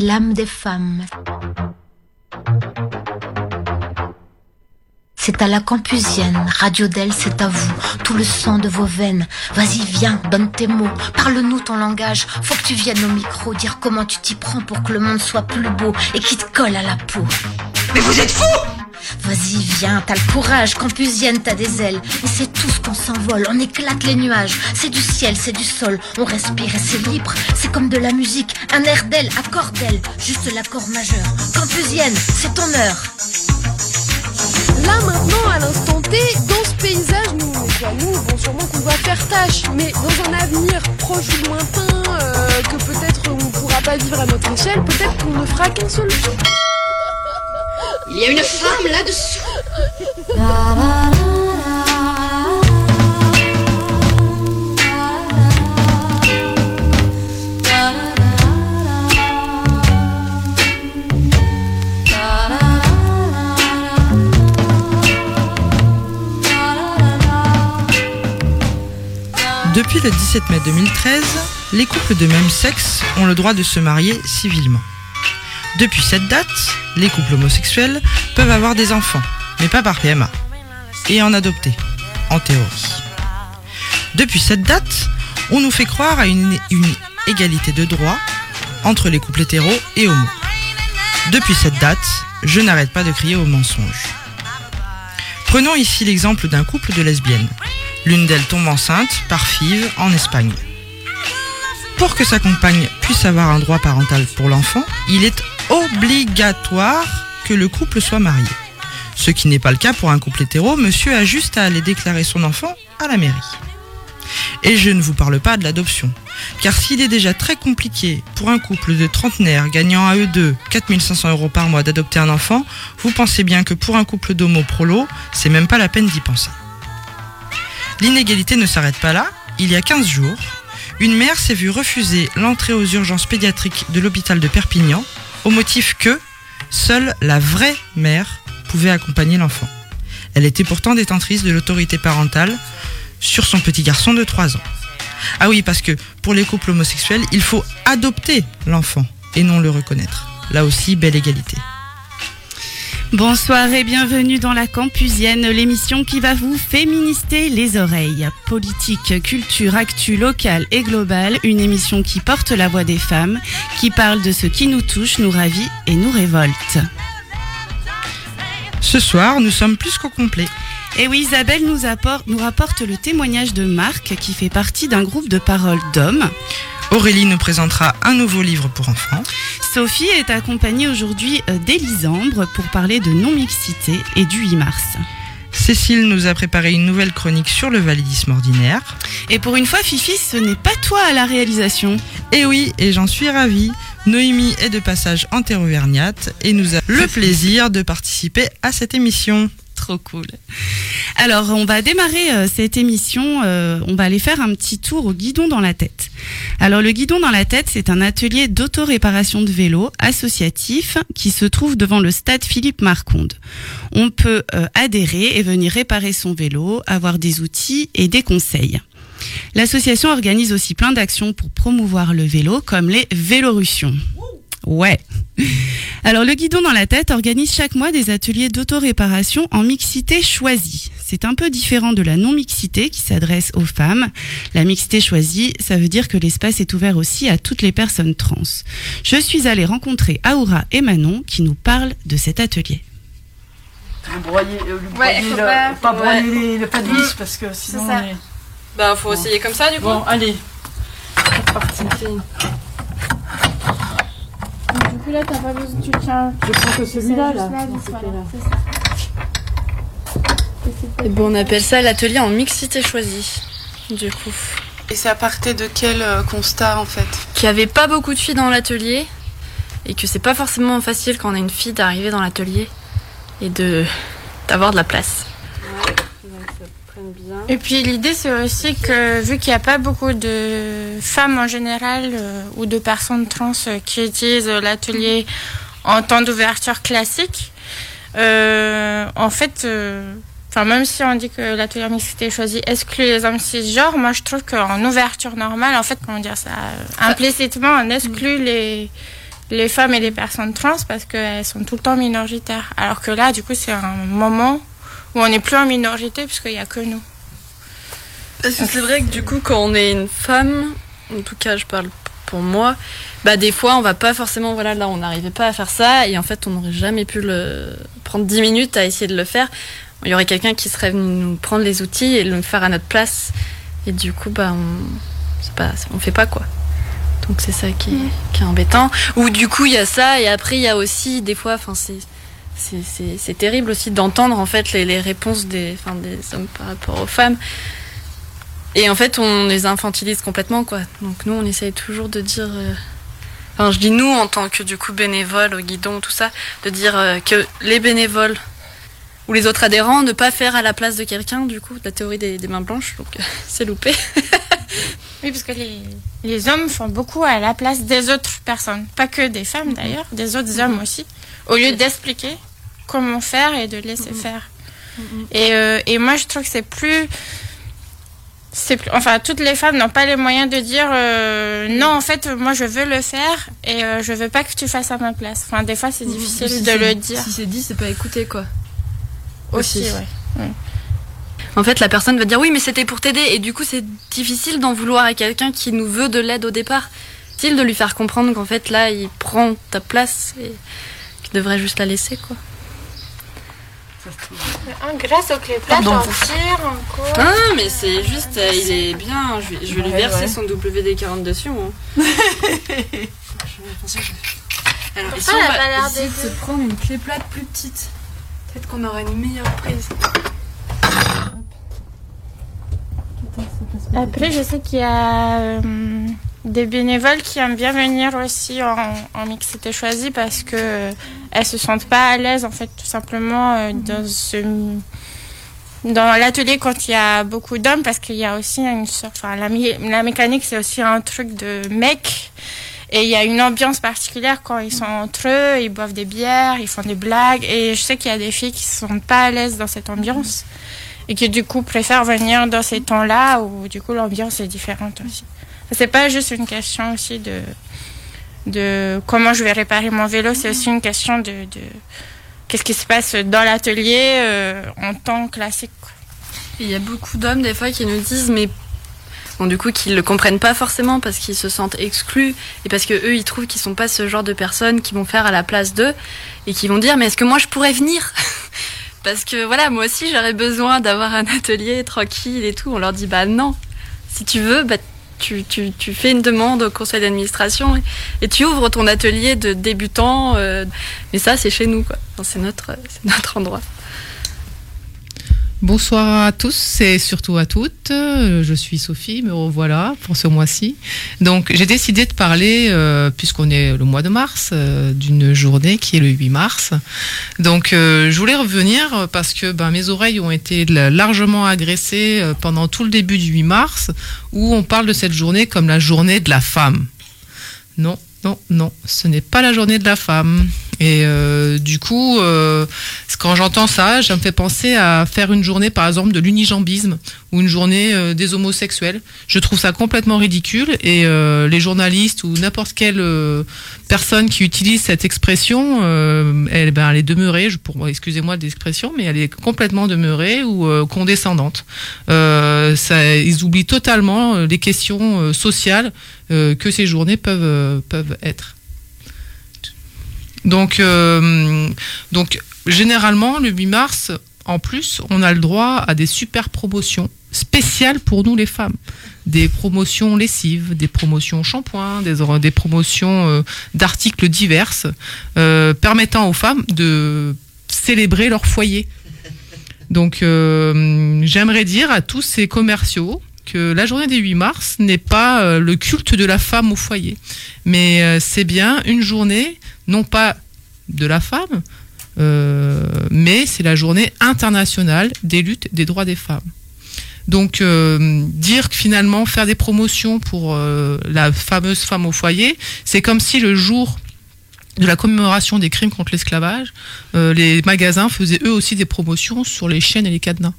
L'âme des femmes. C'est à la campusienne, radio d'elle, c'est à vous, tout le sang de vos veines. Vas-y, viens, donne tes mots, parle-nous ton langage. Faut que tu viennes au micro dire comment tu t'y prends pour que le monde soit plus beau et qui te colle à la peau. Mais vous êtes fous Vas-y, viens, t'as le courage, campusienne, t'as des ailes. Et c'est tout ce qu'on s'envole, on éclate les nuages. C'est du ciel, c'est du sol, on respire et c'est libre. C'est comme de la musique, un air d'aile, accord d'aile, juste l'accord majeur. Campusienne, c'est ton heure. Là maintenant, à l'instant T, dans ce paysage, nous, nous, bon, sûrement qu'on va faire tâche, mais dans un avenir proche ou lointain, euh, que peut-être on ne pourra pas vivre à notre échelle, peut-être qu'on ne fera qu'un seul jour. Il y a une femme là-dessous. Depuis le 17 mai 2013, les couples de même sexe ont le droit de se marier civilement. Depuis cette date, les couples homosexuels peuvent avoir des enfants, mais pas par PMA, et en adopter, en théorie. Depuis cette date, on nous fait croire à une, égalité de droits entre les couples hétéros et homos. Depuis cette date, je n'arrête pas de crier au mensonge. Prenons ici l'exemple d'un couple de lesbiennes. L'une d'elles tombe enceinte par FIV en Espagne. Pour que sa compagne puisse avoir un droit parental pour l'enfant, il est obligatoire que le couple soit marié. Ce qui n'est pas le cas pour un couple hétéro, monsieur a juste à aller déclarer son enfant à la mairie. Et je ne vous parle pas de l'adoption. Car s'il est déjà très compliqué pour un couple de trentenaires gagnant à eux deux 4500 euros par mois d'adopter un enfant, vous pensez bien que pour un couple d'homo prolo, c'est même pas la peine d'y penser. L'inégalité ne s'arrête pas là. Il y a 15 jours, une mère s'est vue refuser l'entrée aux urgences pédiatriques de l'hôpital de Perpignan au motif que seule la vraie mère pouvait accompagner l'enfant. Elle était pourtant détentrice de l'autorité parentale sur son petit garçon de 3 ans. Ah oui, parce que pour les couples homosexuels, il faut adopter l'enfant et non le reconnaître. Là aussi, belle égalité. Bonsoir et bienvenue dans la Campusienne, l'émission qui va vous féminister les oreilles. Politique, culture, actu locale et globale, une émission qui porte la voix des femmes, qui parle de ce qui nous touche, nous ravit et nous révolte. Ce soir, nous sommes plus qu'au complet. Et oui, Isabelle nous, apporte, nous rapporte le témoignage de Marc qui fait partie d'un groupe de paroles d'hommes. Aurélie nous présentera un nouveau livre pour enfants. Sophie est accompagnée aujourd'hui euh, d'Élisandre pour parler de non-mixité et du 8 mars. Cécile nous a préparé une nouvelle chronique sur le validisme ordinaire. Et pour une fois, Fifi, ce n'est pas toi à la réalisation. Et oui, et j'en suis ravie. Noémie est de passage en Terre-Auvergnate et nous a le plaisir de participer à cette émission. Trop cool. Alors, on va démarrer euh, cette émission. euh, on va aller faire un petit tour au guidon dans la tête. Alors, le guidon dans la tête, c'est un atelier d'autoréparation de vélo associatif qui se trouve devant le stade Philippe Marconde. On peut euh, adhérer et venir réparer son vélo, avoir des outils et des conseils. L'association organise aussi plein d'actions pour promouvoir le vélo, comme les Vélorussions. Ouais. Alors le guidon dans la tête organise chaque mois des ateliers d'autoréparation en mixité choisie. C'est un peu différent de la non-mixité qui s'adresse aux femmes. La mixité choisie, ça veut dire que l'espace est ouvert aussi à toutes les personnes trans. Je suis allée rencontrer Aoura et Manon qui nous parlent de cet atelier. broyer, euh, le Ouais, broyer faut le- pas- pas, broyer ouais. le pas de vis parce que sinon. ça. est- Bah, faut essayer comme ça, du coup. Bon, allez. C'est parti. Du coup, là, t'as pas besoin, tu tiens. Je prends que celui-là, là. Et bon, on appelle ça l'atelier en mixité choisie, du coup. Et ça partait de quel euh, constat en fait? Qu'il n'y avait pas beaucoup de filles dans l'atelier et que c'est pas forcément facile quand on a une fille d'arriver dans l'atelier et de d'avoir de la place. Et puis l'idée c'est aussi que vu qu'il n'y a pas beaucoup de femmes en général euh, ou de personnes trans euh, qui utilisent euh, l'atelier en temps d'ouverture classique, euh, en fait, enfin même si on dit que l'atelier mixité choisi exclut les hommes cisgenres, moi je trouve qu'en ouverture normale, en fait, comment dire ça, implicitement on exclut les les femmes et les personnes trans parce qu'elles sont tout le temps minoritaires. Alors que là, du coup, c'est un moment où on n'est plus en minorité puisqu'il n'y a que nous. Parce que c'est vrai que du coup, quand on est une femme, en tout cas, je parle pour moi, bah des fois, on va pas forcément, voilà, là, on n'arrivait pas à faire ça, et en fait, on n'aurait jamais pu le prendre 10 minutes à essayer de le faire. Il y aurait quelqu'un qui serait venu nous prendre les outils et le faire à notre place, et du coup, bah, on, pas, on fait pas quoi. Donc c'est ça qui est, qui est embêtant. Ou du coup, il y a ça, et après, il y a aussi des fois, enfin, c'est c'est- terrible aussi d'entendre en fait les, les réponses des, enfin, des hommes par rapport aux femmes. Et en fait, on les infantilise complètement, quoi. Donc nous, on essaye toujours de dire. euh, Enfin, je dis nous en tant que du coup bénévoles au guidon, tout ça, de dire euh, que les bénévoles ou les autres adhérents ne pas faire à la place de quelqu'un, du coup, la théorie des, des mains blanches, donc euh, c'est loupé. Oui, parce que les, les hommes font beaucoup à la place des autres personnes. Pas que des femmes d'ailleurs, des autres hommes aussi. Au lieu d'expliquer comment faire et de laisser faire. Et, euh, et moi, je trouve que c'est plus. C'est plus, enfin, toutes les femmes n'ont pas les moyens de dire euh, non, en fait, moi je veux le faire et euh, je veux pas que tu fasses à ma place. Enfin, des fois, c'est difficile Si de le dire Si c'est dit, c'est pas écouté, quoi. aussi. aussi. ouais. En fait, la personne va dire oui, mais c'était pour t'aider. Et du coup, c'est difficile d'en vouloir à quelqu'un qui nous veut de l'aide au départ. Difficile de lui faire comprendre qu'en fait, là, il prend ta place et qu'il devrait juste la laisser, quoi. Grâce au clé Pardon. on tire, on court. Ah, mais c'est juste, euh, il est bien. Je vais, je vais lui verser ouais. son WD-40 dessus. hein. Alors, ici, elle on a pas va l'air essayer de se prendre une clé plate plus petite. Peut-être qu'on aura une meilleure prise. Après, je sais qu'il y a euh, des bénévoles qui aiment bien venir aussi en, en mixité choisie parce que euh, elles se sentent pas à l'aise en fait tout simplement euh, dans ce dans l'atelier quand il y a beaucoup d'hommes parce qu'il y a aussi une sorte enfin la, mécanique c'est aussi un truc de mec. Et il y a une ambiance particulière quand ils sont entre eux ils boivent des bières ils font des blagues. Et je sais qu'il y a des filles qui se sentent pas à l'aise dans cette ambiance et qui du coup préfèrent venir dans ces temps-là où du coup l'ambiance est différente aussi. C'est pas juste une question aussi de de comment je vais réparer mon vélo, c'est aussi une question de, de qu'est-ce qui se passe dans l'atelier euh, en temps classique. Il y a beaucoup d'hommes des fois qui nous disent mais bon du coup qu'ils le comprennent pas forcément parce qu'ils se sentent exclus et parce que eux ils trouvent qu'ils sont pas ce genre de personnes qui vont faire à la place d'eux et qui vont dire mais est-ce que moi je pourrais venir? Parce que voilà moi aussi j'aurais besoin d'avoir un atelier tranquille et tout. On leur dit bah non. Si tu veux bah tu, tu, fais une demande au conseil d'administration et, tu ouvres ton atelier de débutant euh, mais ça c'est chez nous quoi. Enfin, c'est notre c'est notre endroit Bonsoir à tous et surtout à toutes. Euh, Je suis Sophie, me revoilà pour ce mois-ci. Donc j'ai décidé de parler, euh, puisqu'on est le mois de mars, euh, d'une journée qui est le 8 mars. Donc je voulais revenir parce que ben, mes oreilles ont été la- largement agressées pendant tout le début du 8 mars, où on parle de cette journée comme la journée de la femme. Non, non, non, ce n'est pas la journée de la femme. Et euh, du coup, euh, quand j'entends ça, ça me fait penser à faire une journée, par exemple, de l'unijambisme ou une journée euh, des homosexuels. Je trouve ça complètement ridicule et euh, les journalistes ou n'importe quelle euh, personne qui utilise cette expression, elle, ben, elle est demeurée, pour, excusez-moi de l'expression, mais elle est complètement demeurée ou condescendante. Ça, ils oublient totalement les questions sociales que ces journées peuvent, peuvent être. Donc, euh, donc, généralement, le 8 mars, en plus, on a le droit à des super promotions spéciales pour nous les femmes. Des promotions lessives, des promotions shampoing, des, promotions euh, d'articles divers, euh, permettant aux femmes de célébrer leur foyer. Donc, euh, j'aimerais dire à tous ces commerciaux que la journée des 8 mars n'est pas euh, le culte de la femme au foyer, mais euh, c'est bien une journée, non pas de la femme, euh, mais c'est la journée internationale des luttes des droits des femmes. Donc dire que finalement faire des promotions pour la fameuse femme au foyer, c'est comme si le jour de la commémoration des crimes contre l'esclavage, les magasins faisaient eux aussi des promotions sur les chaînes et les cadenas.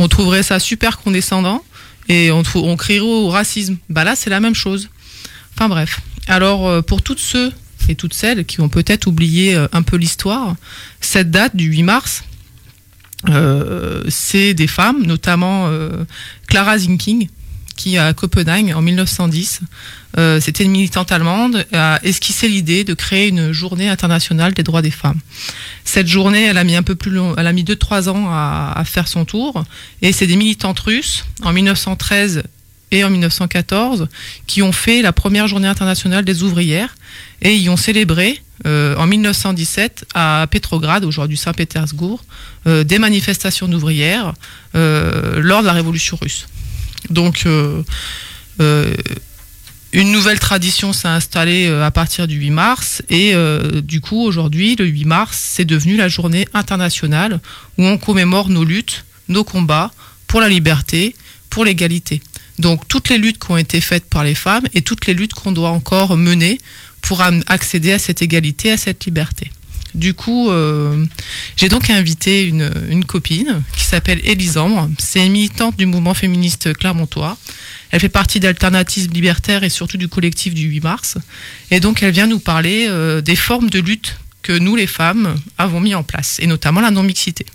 On trouverait ça super condescendant et on, on au racisme. Bah là, c'est la même chose. Enfin bref. Alors, euh, pour toutes ceux et toutes celles qui ont peut-être oublié euh, un peu l'histoire, cette date du 8 mars, euh, c'est des femmes, notamment Clara Zinking, qui à Copenhague en 1910, euh, c'était une militante allemande, a esquissé l'idée de créer une journée internationale des droits des femmes. Cette journée, elle a mis un peu plus long, elle a mis 2-3 ans à, faire son tour, et c'est des militantes russes en 1913 et en 1914 qui ont fait la première journée internationale des ouvrières et y ont célébré euh, en 1917 à Petrograd, aujourd'hui Saint-Pétersbourg, euh, des manifestations d'ouvrières euh, lors de la révolution russe. Donc euh, euh, une nouvelle tradition s'est installée euh, à partir du 8 mars et euh, du coup aujourd'hui le 8 mars c'est devenu la journée internationale où on commémore nos luttes, nos combats pour la liberté, pour l'égalité. Donc toutes les luttes qui ont été faites par les femmes et toutes les luttes qu'on doit encore mener pour accéder à cette égalité, à cette liberté. Du coup, euh, j'ai donc invité une, copine qui s'appelle Elisandre. C'est une militante du mouvement féministe clermontois. Elle fait partie d'Alternatives libertaires et surtout du collectif du 8 mars. Et donc, elle vient nous parler euh, des formes de lutte que nous, les femmes, avons mis en place, et notamment la non-mixité.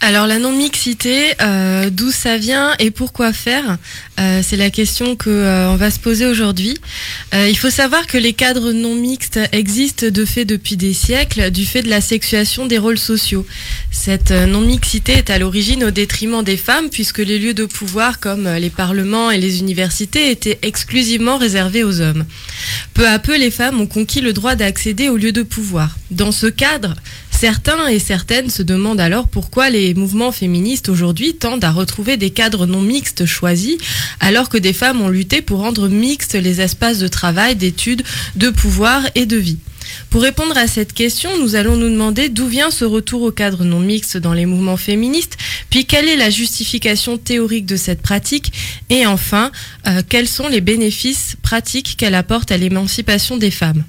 Alors la non-mixité, euh, d'où ça vient et pourquoi faire Euh, C'est la question que euh, va se poser aujourd'hui. Euh, il faut savoir que les cadres non mixtes existent de fait depuis des siècles, du fait de la sexuation des rôles sociaux. Cette non-mixité est à l'origine au détriment des femmes, puisque les lieux de pouvoir comme les parlements et les universités étaient exclusivement réservés aux hommes. Peu à peu, les femmes ont conquis le droit d'accéder aux lieux de pouvoir. Dans ce cadre, Certains et certaines se demandent alors pourquoi les mouvements féministes aujourd'hui tendent à retrouver des cadres non mixtes choisis, alors que des femmes ont lutté pour rendre mixtes les espaces de travail, d'études, de pouvoir et de vie. Pour répondre à cette question, nous allons nous demander d'où vient ce retour au cadre non mixte dans les mouvements féministes, puis quelle est la justification théorique de cette pratique, et enfin, euh, quels sont les bénéfices pratiques qu'elle apporte à l'émancipation des femmes.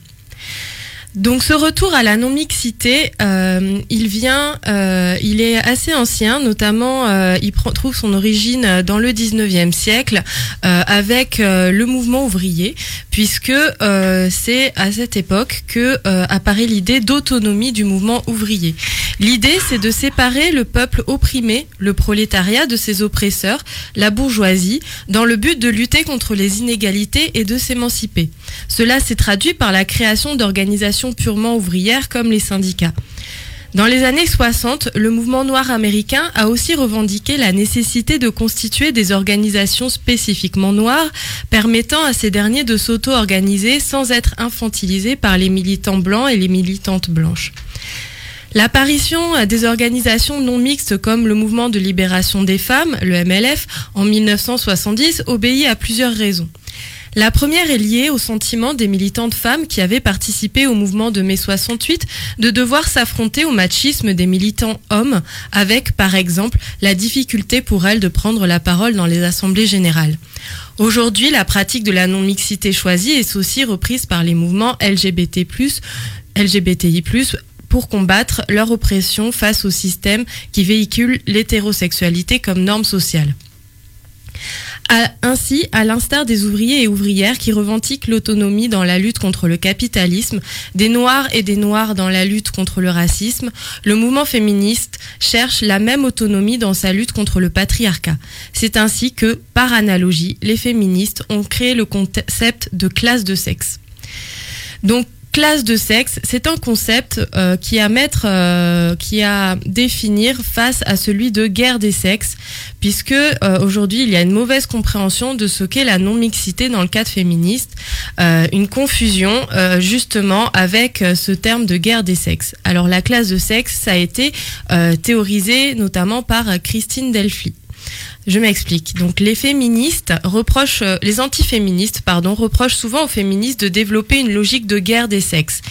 Donc ce retour à la non-mixité, euh, il vient, euh, il est assez ancien, notamment euh, il trouve son origine dans le 19e siècle avec le mouvement ouvrier, puisque c'est à cette époque que apparaît l'idée d'autonomie du mouvement ouvrier. L'idée, c'est de séparer le peuple opprimé, le prolétariat, de ses oppresseurs, la bourgeoisie, dans le but de lutter contre les inégalités et de s'émanciper. Cela s'est traduit par la création d'organisations purement ouvrières comme les syndicats. Dans les années 60, le mouvement noir américain a aussi revendiqué la nécessité de constituer des organisations spécifiquement noires, permettant à ces derniers de s'auto-organiser sans être infantilisés par les militants blancs et les militantes blanches. L'apparition des organisations non mixtes comme le mouvement de libération des femmes, le MLF, en 1970 obéit à plusieurs raisons. La première est liée au sentiment des militantes femmes qui avaient participé au mouvement de mai 68 de devoir s'affronter au machisme des militants hommes avec, par exemple, la difficulté pour elles de prendre la parole dans les assemblées générales. Aujourd'hui, la pratique de la non-mixité choisie est aussi reprise par les mouvements LGBT+, LGBTI+, pour combattre leur oppression face au système qui véhicule l'hétérosexualité comme norme sociale. Ainsi, à l'instar des ouvriers et ouvrières qui revendiquent l'autonomie dans la lutte contre le capitalisme, des Noirs et des Noirs dans la lutte contre le racisme, le mouvement féministe cherche la même autonomie dans sa lutte contre le patriarcat. C'est ainsi que, par analogie, les féministes ont créé le concept de classe de sexe. Donc, classe de sexe, c'est un concept euh, qui a mettre, euh, qui a définir face à celui de guerre des sexes, puisque euh, aujourd'hui il y a une mauvaise compréhension de ce qu'est la non-mixité dans le cadre féministe, une confusion justement avec ce terme de guerre des sexes. Alors la classe de sexe, ça a été théorisé notamment par Christine Delphi. Je m'explique. Donc les féministes reprochent, euh, les antiféministes, pardon, reprochent souvent aux féministes de développer une logique de guerre des sexes.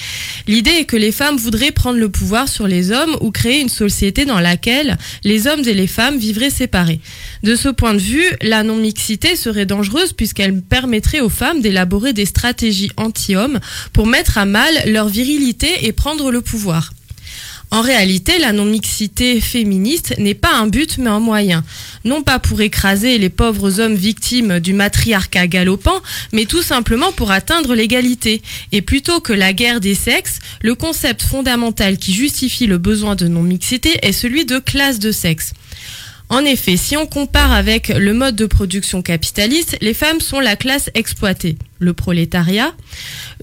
L'idée est que les femmes voudraient prendre le pouvoir sur les hommes ou créer une société dans laquelle les hommes et les femmes vivraient séparés. De ce point de vue, la non-mixité serait dangereuse puisqu'elle permettrait aux femmes d'élaborer des stratégies anti-hommes pour mettre à mal leur virilité et prendre le pouvoir. En réalité, la non-mixité féministe n'est pas un but mais un moyen. Non pas pour écraser les pauvres hommes victimes du matriarcat galopant, mais tout simplement pour atteindre l'égalité. Et plutôt que la guerre des sexes, le concept fondamental qui justifie le besoin de non-mixité est celui de classe de sexe. En effet, si on compare avec le mode de production capitaliste, les femmes sont la classe exploitée, le prolétariat,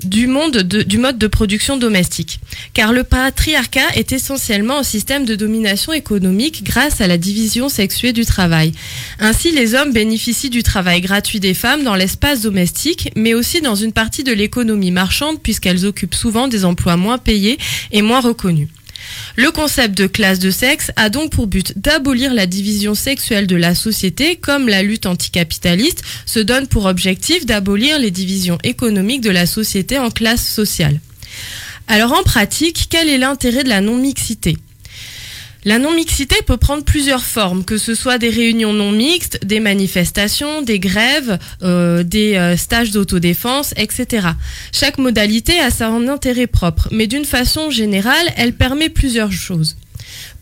du, monde de- du mode de production domestique. Car le patriarcat est essentiellement un système de domination économique grâce à la division sexuée du travail. Ainsi, les hommes bénéficient du travail gratuit des femmes dans l'espace domestique, mais aussi dans une partie de l'économie marchande puisqu'elles occupent souvent des emplois moins payés et moins reconnus. Le concept de classe de sexe a donc pour but d'abolir la division sexuelle de la société, comme la lutte anticapitaliste se donne pour objectif d'abolir les divisions économiques de la société en classes sociales. Alors en pratique, quel est l'intérêt de la non-mixité? La non-mixité peut prendre plusieurs formes, que ce soit des réunions non mixtes, des manifestations, des grèves, euh, des euh, stages d'autodéfense, etc. Chaque modalité a son intérêt propre, mais d'une façon générale, elle permet plusieurs choses.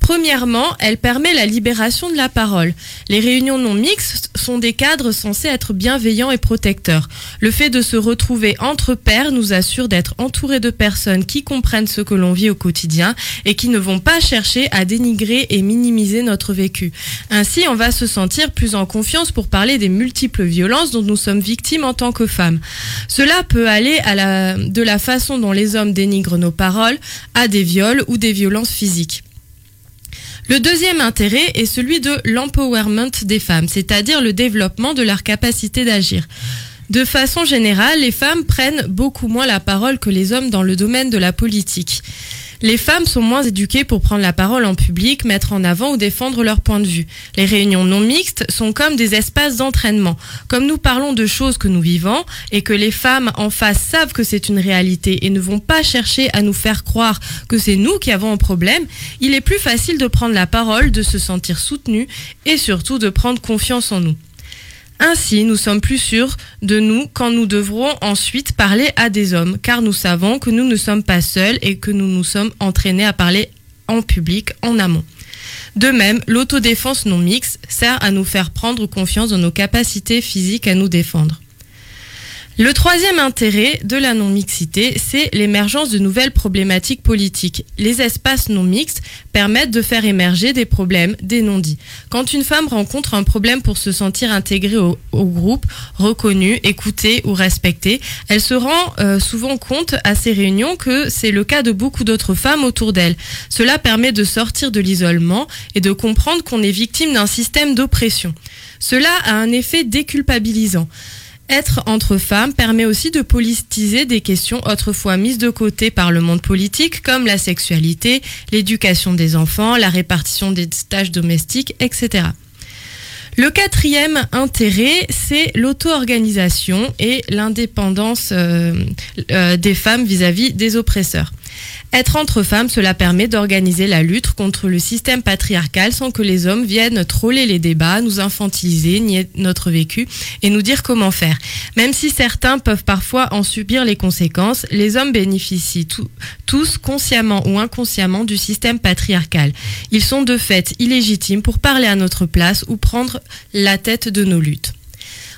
Premièrement, elle permet la libération de la parole. Les réunions non mixtes sont des cadres censés être bienveillants et protecteurs. Le fait de se retrouver entre pairs nous assure d'être entouré de personnes qui comprennent ce que l'on vit au quotidien et qui ne vont pas chercher à dénigrer et minimiser notre vécu. Ainsi, on va se sentir plus en confiance pour parler des multiples violences dont nous sommes victimes en tant que femmes. Cela peut aller de la façon dont les hommes dénigrent nos paroles à des viols ou des violences physiques. Le deuxième intérêt est celui de l'empowerment des femmes, c'est-à-dire le développement de leur capacité d'agir. De façon générale, les femmes prennent beaucoup moins la parole que les hommes dans le domaine de la politique. Les femmes sont moins éduquées pour prendre la parole en public, mettre en avant ou défendre leur point de vue. Les réunions non mixtes sont comme des espaces d'entraînement. Comme nous parlons de choses que nous vivons et que les femmes en face savent que c'est une réalité et ne vont pas chercher à nous faire croire que c'est nous qui avons un problème, il est plus facile de prendre la parole, de se sentir soutenu et surtout de prendre confiance en nous. Ainsi, nous sommes plus sûrs de nous quand nous devrons ensuite parler à des hommes, car nous savons que nous ne sommes pas seuls et que nous nous sommes entraînés à parler en public en amont. De même, l'autodéfense non mixte sert à nous faire prendre confiance dans nos capacités physiques à nous défendre. Le troisième intérêt de la non-mixité, c'est l'émergence de nouvelles problématiques politiques. Les espaces non mixtes permettent de faire émerger des problèmes, des non-dits. Quand une femme rencontre un problème pour se sentir intégrée au, groupe, reconnue, écoutée ou respectée, elle se rend euh, souvent compte à ces réunions que c'est le cas de beaucoup d'autres femmes autour d'elle. Cela permet de sortir de l'isolement et de comprendre qu'on est victime d'un système d'oppression. Cela a un effet déculpabilisant. Être entre femmes permet aussi de politiser des questions autrefois mises de côté par le monde politique comme la sexualité, l'éducation des enfants, la répartition des tâches domestiques, etc. Le quatrième intérêt, c'est l'auto-organisation et l'indépendance euh, euh, des femmes vis-à-vis des oppresseurs. Être entre femmes, cela permet d'organiser la lutte contre le système patriarcal sans que les hommes viennent troller les débats, nous infantiliser, nier notre vécu et nous dire comment faire. Même si certains peuvent parfois en subir les conséquences, les hommes bénéficient tous, consciemment ou inconsciemment, du système patriarcal. Ils sont de fait illégitimes pour parler à notre place ou prendre la tête de nos luttes.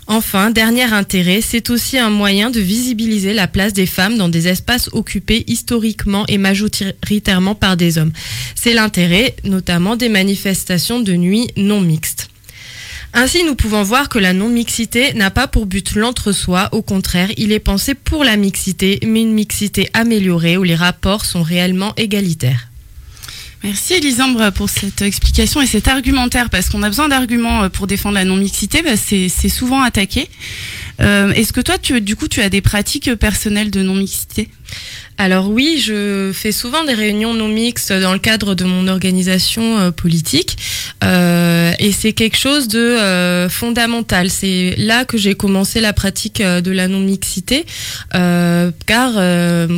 Enfin, dernier intérêt, c'est aussi un moyen de visibiliser la place des femmes dans des espaces occupés historiquement et majoritairement par des hommes. C'est l'intérêt notamment des manifestations de nuit non mixtes. Ainsi, nous pouvons voir que la non-mixité n'a pas pour but l'entre-soi, au contraire, il est pensé pour la mixité, mais une mixité améliorée où les rapports sont réellement égalitaires. Merci Elisandre pour cette explication et cet argumentaire, parce qu'on a besoin d'arguments euh, pour défendre la non-mixité, bah, c'est c'est souvent attaqué. Euh, Est-ce que toi, tu, du coup, tu as des pratiques personnelles de non-mixité? Alors oui, je fais souvent des réunions non mixtes dans le cadre de mon organisation euh, politique. Euh, et c'est quelque chose de fondamental. C'est là que j'ai commencé la pratique de la non-mixité. Euh, car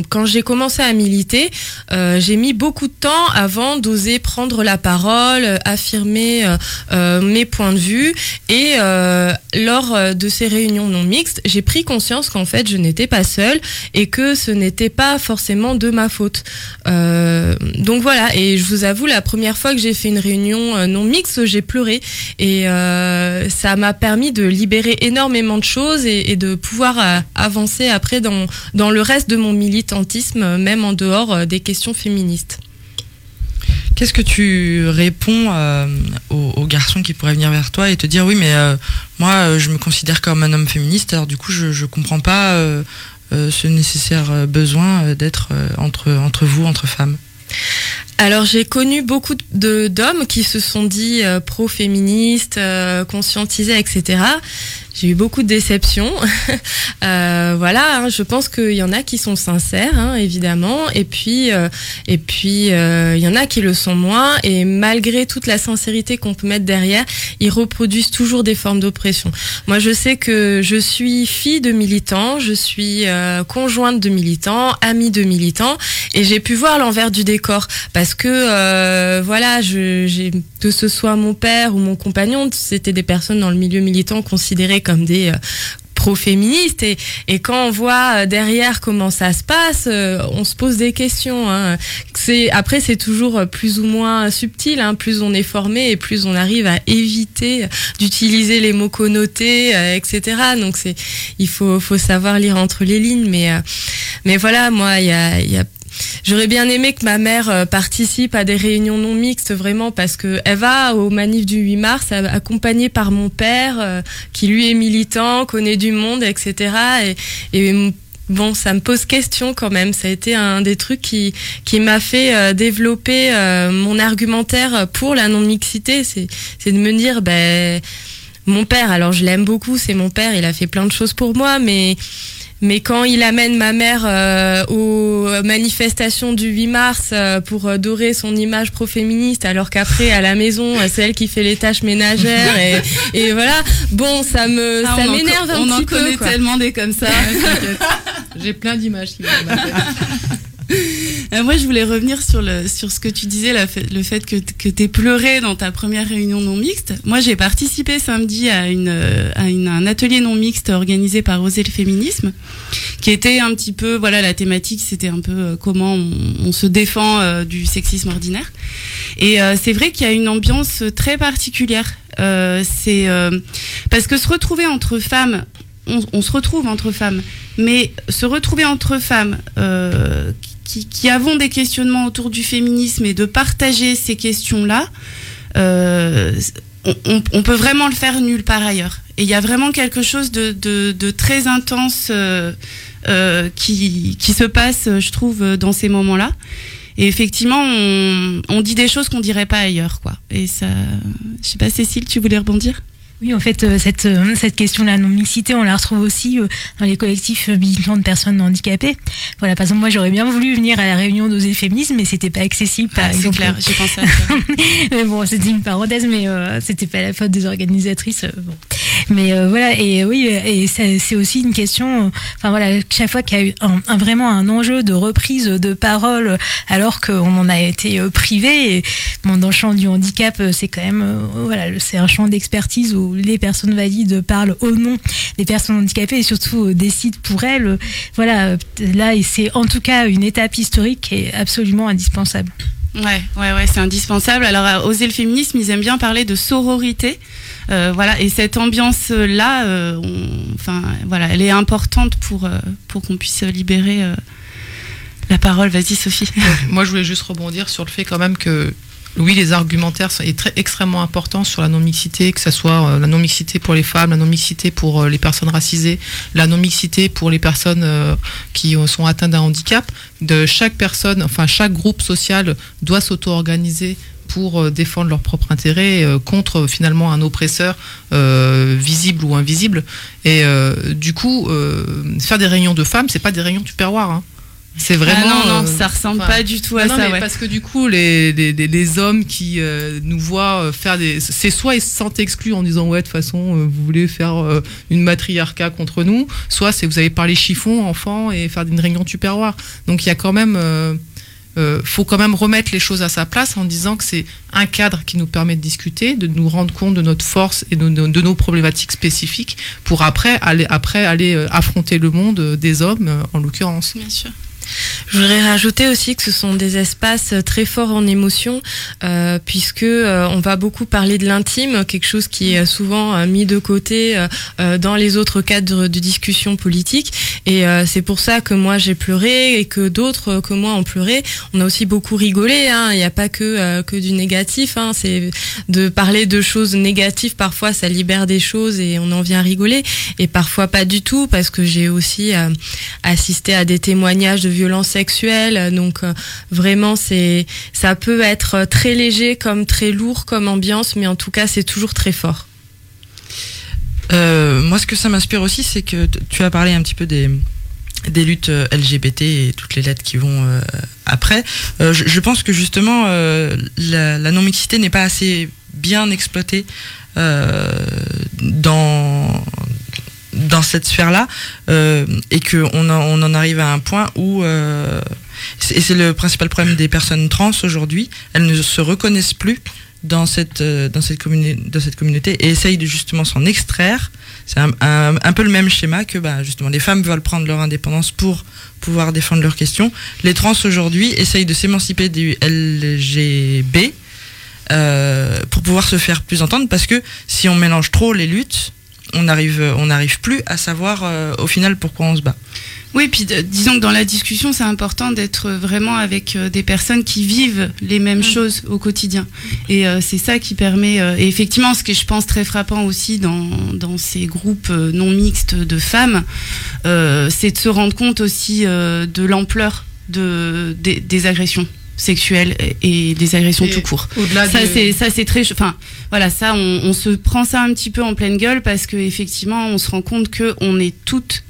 quand j'ai commencé à militer, j'ai mis beaucoup de temps avant d'oser prendre la parole, affirmer mes points de vue. Et lors de ces réunions non mixtes, j'ai pris conscience qu'en fait je n'étais pas seule et que ce n'était pas forcément de ma faute. Euh, donc voilà, et je vous avoue, la première fois que j'ai fait une réunion euh, non mixte, j'ai pleuré et euh, ça m'a permis de libérer énormément de choses et, de pouvoir euh, avancer après dans dans le reste de mon militantisme, même en dehors euh, des questions féministes. Qu'est-ce que tu réponds euh, aux, garçons qui pourraient venir vers toi et te dire oui mais euh, moi euh, je me considère comme un homme féministe alors du coup je je comprends pas ce nécessaire besoin d'être entre vous entre femmes? Alors j'ai connu beaucoup de d'hommes qui se sont dit euh, pro-féministes, euh, conscientisés, etc. J'ai eu beaucoup de déceptions. Euh, voilà, hein, je pense qu'il y en a qui sont sincères, hein, évidemment, et puis euh, et puis euh, il y en a qui le sont moins. Et malgré toute la sincérité qu'on peut mettre derrière, ils reproduisent toujours des formes d'oppression. Moi, je sais que je suis fille de militants, je suis euh, conjointe de militants, amie de militants, et j'ai pu voir l'envers du décor que euh, voilà, je, que ce soit mon père ou mon compagnon, c'était des personnes dans le milieu militant considérées comme des euh, pro-féministes et, quand on voit euh, derrière comment ça se passe, euh, on se pose des questions. Hein. Après c'est toujours plus ou moins subtil. Hein. Plus on est formé et plus on arrive à éviter d'utiliser les mots connotés, etc. Donc il faut savoir lire entre les lignes. Mais mais voilà, moi il y a, y a J'aurais bien aimé que ma mère euh, participe à des réunions non mixtes vraiment parce que elle va au manif du 8 mars accompagnée par mon père euh, qui lui est militant, connaît du monde, etc. Et, bon, ça me pose question quand même. Ça a été un des trucs qui qui m'a fait euh, développer mon argumentaire pour la non mixité. C'est c'est de me dire ben mon père. Alors je l'aime beaucoup, c'est mon père. Il a fait plein de choses pour moi, mais mais quand il amène ma mère euh, aux manifestations du 8 mars euh, pour euh, dorer son image pro-féministe, alors qu'après à la maison c'est elle qui fait les tâches ménagères et, et voilà. Bon, ça me Ah, ça on en m'énerve un on en petit peu. connaît quoi. tellement des comme ça. J'ai plein d'images qui viennent dans ma tête. Euh, moi, je voulais revenir sur le sur ce que tu disais, le fait que que t'aies pleuré dans ta première réunion non mixte. Moi, j'ai participé samedi à une euh, à un atelier non mixte organisé par Oser le féminisme, qui était un petit peu voilà la thématique, c'était un peu euh, comment on, se défend du sexisme ordinaire. Et c'est vrai qu'il y a une ambiance très particulière. C'est parce que se retrouver entre femmes, on, se retrouve entre femmes, mais se retrouver entre femmes qui, qui avons des questionnements autour du féminisme et de partager ces questions-là, euh, on, on- peut vraiment le faire nulle part ailleurs. Et il y a vraiment quelque chose de, de, de très intense euh, euh, qui, qui se passe, je trouve, dans ces moments-là. Et effectivement, on, on dit des choses qu'on dirait pas ailleurs, quoi. Et ça, je sais pas, Cécile, tu voulais rebondir? Oui, en fait, euh, cette, euh, cette question de la non-mixité, on la retrouve aussi euh, dans les collectifs militants de personnes handicapées. Voilà, par exemple, moi, j'aurais bien voulu venir à la réunion d'oser féminisme, mais c'était pas accessible, par Ah, C'est exemple. clair, j'ai pensé à ça. mais bon, c'était une parenthèse, mais euh, c'était pas la faute des organisatrices. euh, bon. Mais euh, voilà, et oui, et c'est aussi une question. Enfin voilà, chaque fois qu'il y a eu un, un- vraiment un enjeu de reprise de parole, alors qu'on en a été privé. Et, bon, dans le champ du handicap, c'est quand même voilà, c'est un champ d'expertise où les personnes valides parlent au nom des personnes handicapées et surtout euh, décident pour elles. Voilà, là, et c'est en tout cas une étape historique qui est absolument indispensable. Ouais, ouais, ouais, c'est indispensable. Alors, à Oser le féminisme, ils aiment bien parler de sororité. Euh, voilà, et cette ambiance-là, euh, enfin, voilà, elle est importante pour, euh, pour qu'on puisse libérer euh, la parole. Vas-y, Sophie. Moi, je voulais juste rebondir sur le fait quand même que oui, les argumentaires sont extrêmement importants sur la non-mixité, que ce soit euh, la non-mixité pour les femmes, la non-mixité pour euh, les personnes racisées, la non-mixité pour les personnes euh, qui sont atteintes d'un handicap. De chaque personne, enfin chaque groupe social doit s'auto-organiser pour défendre leurs propres intérêts contre finalement un oppresseur visible ou invisible. Et du coup, faire des réunions de femmes, c'est pas des réunions du perroir. Hein. C'est vraiment. Ah non, non, euh, ça ressemble enfin, pas du tout à non, ça. mais ouais. Parce que du coup, les, les, les- les hommes qui euh, nous voient euh, faire des. C'est soit ils se sentent exclus en disant Ouais, de toute façon, euh, vous voulez faire euh, une matriarcat contre nous, soit c'est vous avez parlé chiffon, enfant, et faire une réunion perroir. Donc il y a quand même. euh, euh, faut quand même remettre les choses à sa place en disant que c'est un cadre qui nous permet de discuter, de nous rendre compte de notre force et de, de- de nos problématiques spécifiques pour après aller, après aller euh, affronter le monde euh, des hommes, euh, en l'occurrence. Bien sûr. Je voudrais rajouter aussi que ce sont des espaces très forts en émotion, euh, puisque euh, on va beaucoup parler de l'intime, quelque chose qui est souvent euh, mis de côté euh, euh, dans les autres cadres de discussion politique. Et c'est pour ça que moi j'ai pleuré et que d'autres que moi ont pleuré. On a aussi beaucoup rigolé. hein. Il n'y a pas que que du négatif. hein. C'est de parler de choses négatives. Parfois, ça libère des choses et on en vient rigoler. Et parfois pas du tout, parce que j'ai aussi assisté à des témoignages de violences sexuelles. Donc euh, vraiment, c'est ça peut être très léger comme très lourd comme ambiance, mais en tout cas, c'est toujours très fort. Euh, moi, ce que ça m'inspire aussi, c'est que tu as parlé un petit peu des, des luttes euh, LGBT et toutes les lettres qui vont euh, après. Euh, je, pense que justement, euh, la, la non-mixité n'est pas assez bien exploitée euh, dans dans cette sphère-là euh, et que on, en- arrive à un point où euh, et c'est le principal problème des personnes trans aujourd'hui elles ne se reconnaissent plus dans cette euh, dans cette communauté dans cette communauté et essayent de justement s'en extraire. C'est un, un, un peu le même schéma que bah, justement les femmes veulent prendre leur indépendance pour pouvoir défendre leurs questions. Les trans aujourd'hui essayent de s'émanciper du LGB euh, pour pouvoir se faire plus entendre parce que si on mélange trop les luttes on arrive on n'arrive plus à savoir euh, au final pourquoi on se bat Oui, puis euh, disons que dans la discussion, c'est important d'être vraiment avec euh, des personnes qui vivent les mêmes choses au quotidien. Et euh, c'est ça qui permet. euh, et effectivement, ce que je pense très frappant aussi dans, dans ces groupes non mixtes de femmes, c'est de se rendre compte aussi de l'ampleur de, des, des agressions sexuelles et et des agressions Et tout court. au-delà ça de- c'est ça c'est très enfin voilà ça on, on se prend ça un petit peu en pleine gueule parce que effectivement on se rend compte que on est toutes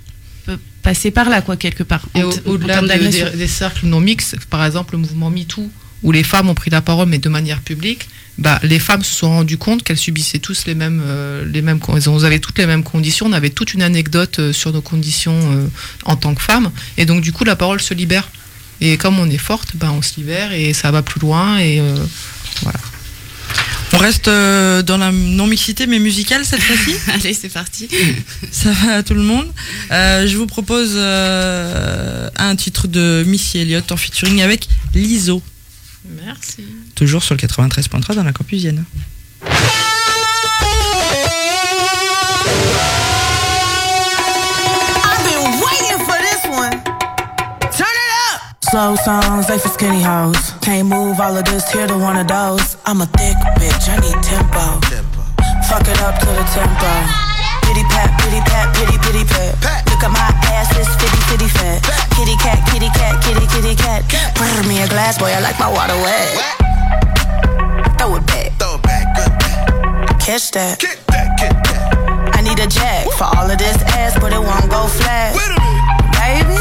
euh, passées par là quoi quelque part Et au- au-delà de- d'agression. des, des cercles non mixtes, par exemple le mouvement MeToo, où les femmes ont pris la parole mais de manière publique, bah, les femmes se sont rendues compte qu'elles subissaient tous les mêmes, euh, les mêmes, elles avaient toutes les mêmes conditions. On avait toute une anecdote euh, sur nos conditions euh, en tant que femmes, et donc du coup la parole se libère. Et comme on est forte, bah, on se libère et ça va plus loin et euh, voilà. on reste euh, dans la non-mixité mais musicale cette fois-ci Allez c'est parti. ça va à tout le monde Euh, je vous propose euh, un titre de Missy Elliott en featuring avec Liso Merci. toujours sur le 93.3 dans la campusienne Slow songs, they for skinny hoes. Can't move all of this, here to one of those. I'm a thick bitch, I need tempo. Fuck it up to the tempo. Pity pat, pity pat, pity pity pat. Look at my ass, it's fitty fitty fat. Kitty cat, kitty cat, kitty kitty cat. Pour me a glass, boy, I like my water wet. Throw it back. Throw it back, good back. Catch that. Get that, get that. I need a jack for all of this ass, but it won't go flat. Baby,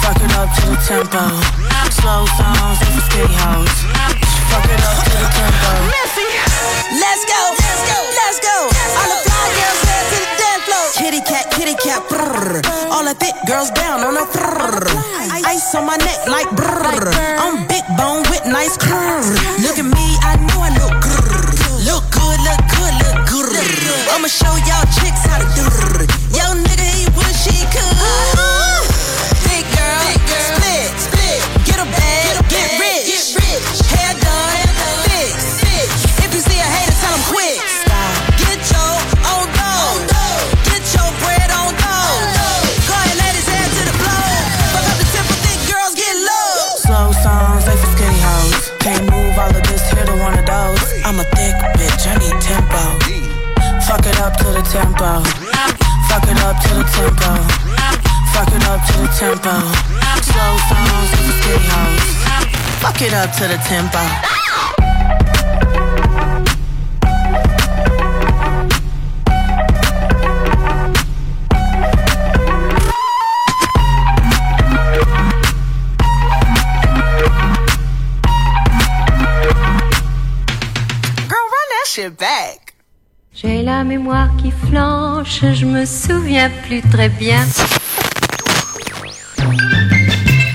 Fuck it up to the tempo. Slow songs, they for skinny hoes. Fuck it up to the tempo. Missy, let's go, let's go, let's go. All the fly girls head to the dance floor. Kitty cat, kitty cat, brrr. All the thick girls down on the brrr. Ice on my neck like brrr. I'm big bone with nice curves. Look at me, I know I look grrr. Look good, look good, look good. I'ma show y'all chicks how to do. Yo, nigga, he wish he could. Tempo. Fuck it up to the tempo. Fuck it up to the tempo. Slow songs for skinny hoes. Fuck it up to the tempo. Girl, run that shit back. J'ai la mémoire qui flanche, je me souviens plus très bien.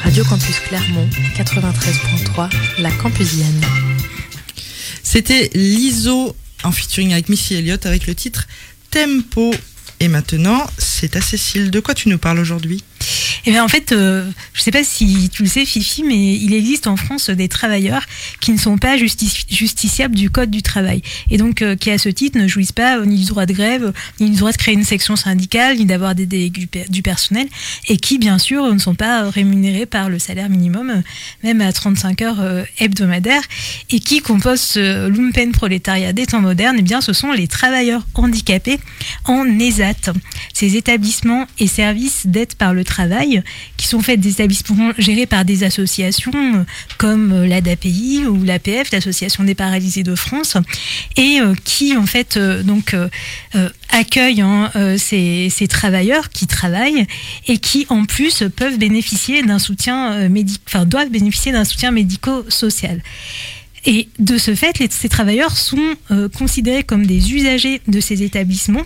Radio Campus Clermont, 93.3, la Campusienne. C'était l'ISO en featuring avec Missy Elliott avec le titre Tempo. Et maintenant, c'est à Cécile. De quoi tu nous parles aujourd'hui? Eh bien, en fait, euh, je sais pas si tu le sais, Fifi, mais il existe en France des travailleurs qui ne sont pas justi- justiciables du Code du travail. Et donc, euh, qui, à ce titre, ne jouissent pas euh, ni du droit de grève, ni du droit de créer une section syndicale, ni d'avoir des, des- du, per- du personnel, et qui, bien sûr, ne sont pas rémunérés par le salaire minimum, même à 35 heures hebdomadaires, et qui composent ce lumpen prolétariat des temps modernes, eh bien, ce sont les travailleurs handicapés en ESAT. Ces établissements et services d'aide par le travail, qui sont faits des établissements gérés par des associations euh, comme euh, l'ADAPI ou l'APF, l'Association des paralysés de France, et euh, qui en fait accueillent hein, ces, travailleurs qui travaillent et qui en plus peuvent bénéficier d'un soutien doivent bénéficier d'un soutien médico-social. Et de ce fait, ces travailleurs sont considérés comme des usagers de ces établissements.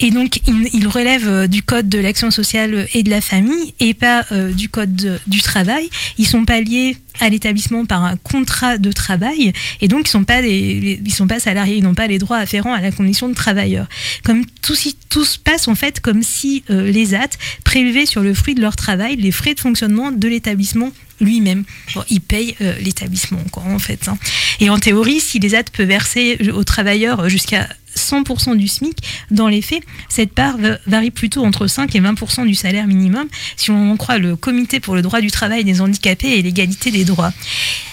Et donc, ils, ils relèvent euh, du code de l'action sociale et de la famille et pas euh, du code de- du travail. Ils sont pas liés à l'établissement par un contrat de travail et donc ils sont pas ils sont pas salariés, ils n'ont pas les droits afférents à la condition de travailleur. Comme tout, si, tout se passe en fait comme si euh, les AT prélevaient sur le fruit de leur travail les frais de fonctionnement de l'établissement lui-même. Bon, ils payent euh, l'établissement, en fait. hein. Et en théorie, si les AT peuvent verser aux travailleurs jusqu'à 100% du SMIC, dans les faits, cette part va- varie plutôt entre 5 et 20% du salaire minimum, si on en croit le Comité pour le droit du travail des handicapés et l'égalité des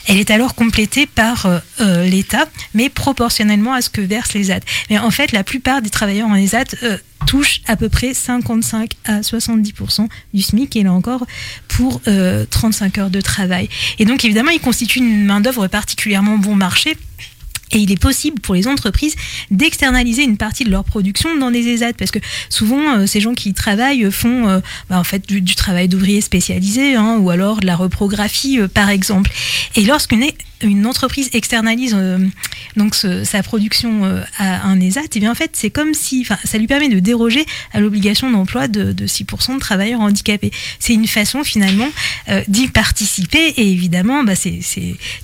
Elle est alors complétée par euh, euh, l'État, mais proportionnellement à ce que versent les AT. Mais en fait, la plupart des travailleurs en ESAT euh, touchent à peu près 55 à 70% du SMIC, et là encore, pour euh, 35 heures de travail. Et donc, évidemment, ils constituent une main-d'œuvre particulièrement bon marché. Et il est possible pour les entreprises d'externaliser une partie de leur production dans des ESAT parce que souvent euh, ces gens qui y travaillent font euh, bah, en fait du, travail d'ouvrier spécialisé hein, ou alors de la reprographie euh, par exemple. Et lorsqu'une une entreprise externalise euh, donc sa production euh, à un ESAT, et bien en fait c'est comme si, ça lui permet de déroger à l'obligation d'emploi de, de 6% de travailleurs handicapés. C'est une façon finalement euh, d'y participer et évidemment bah, c'est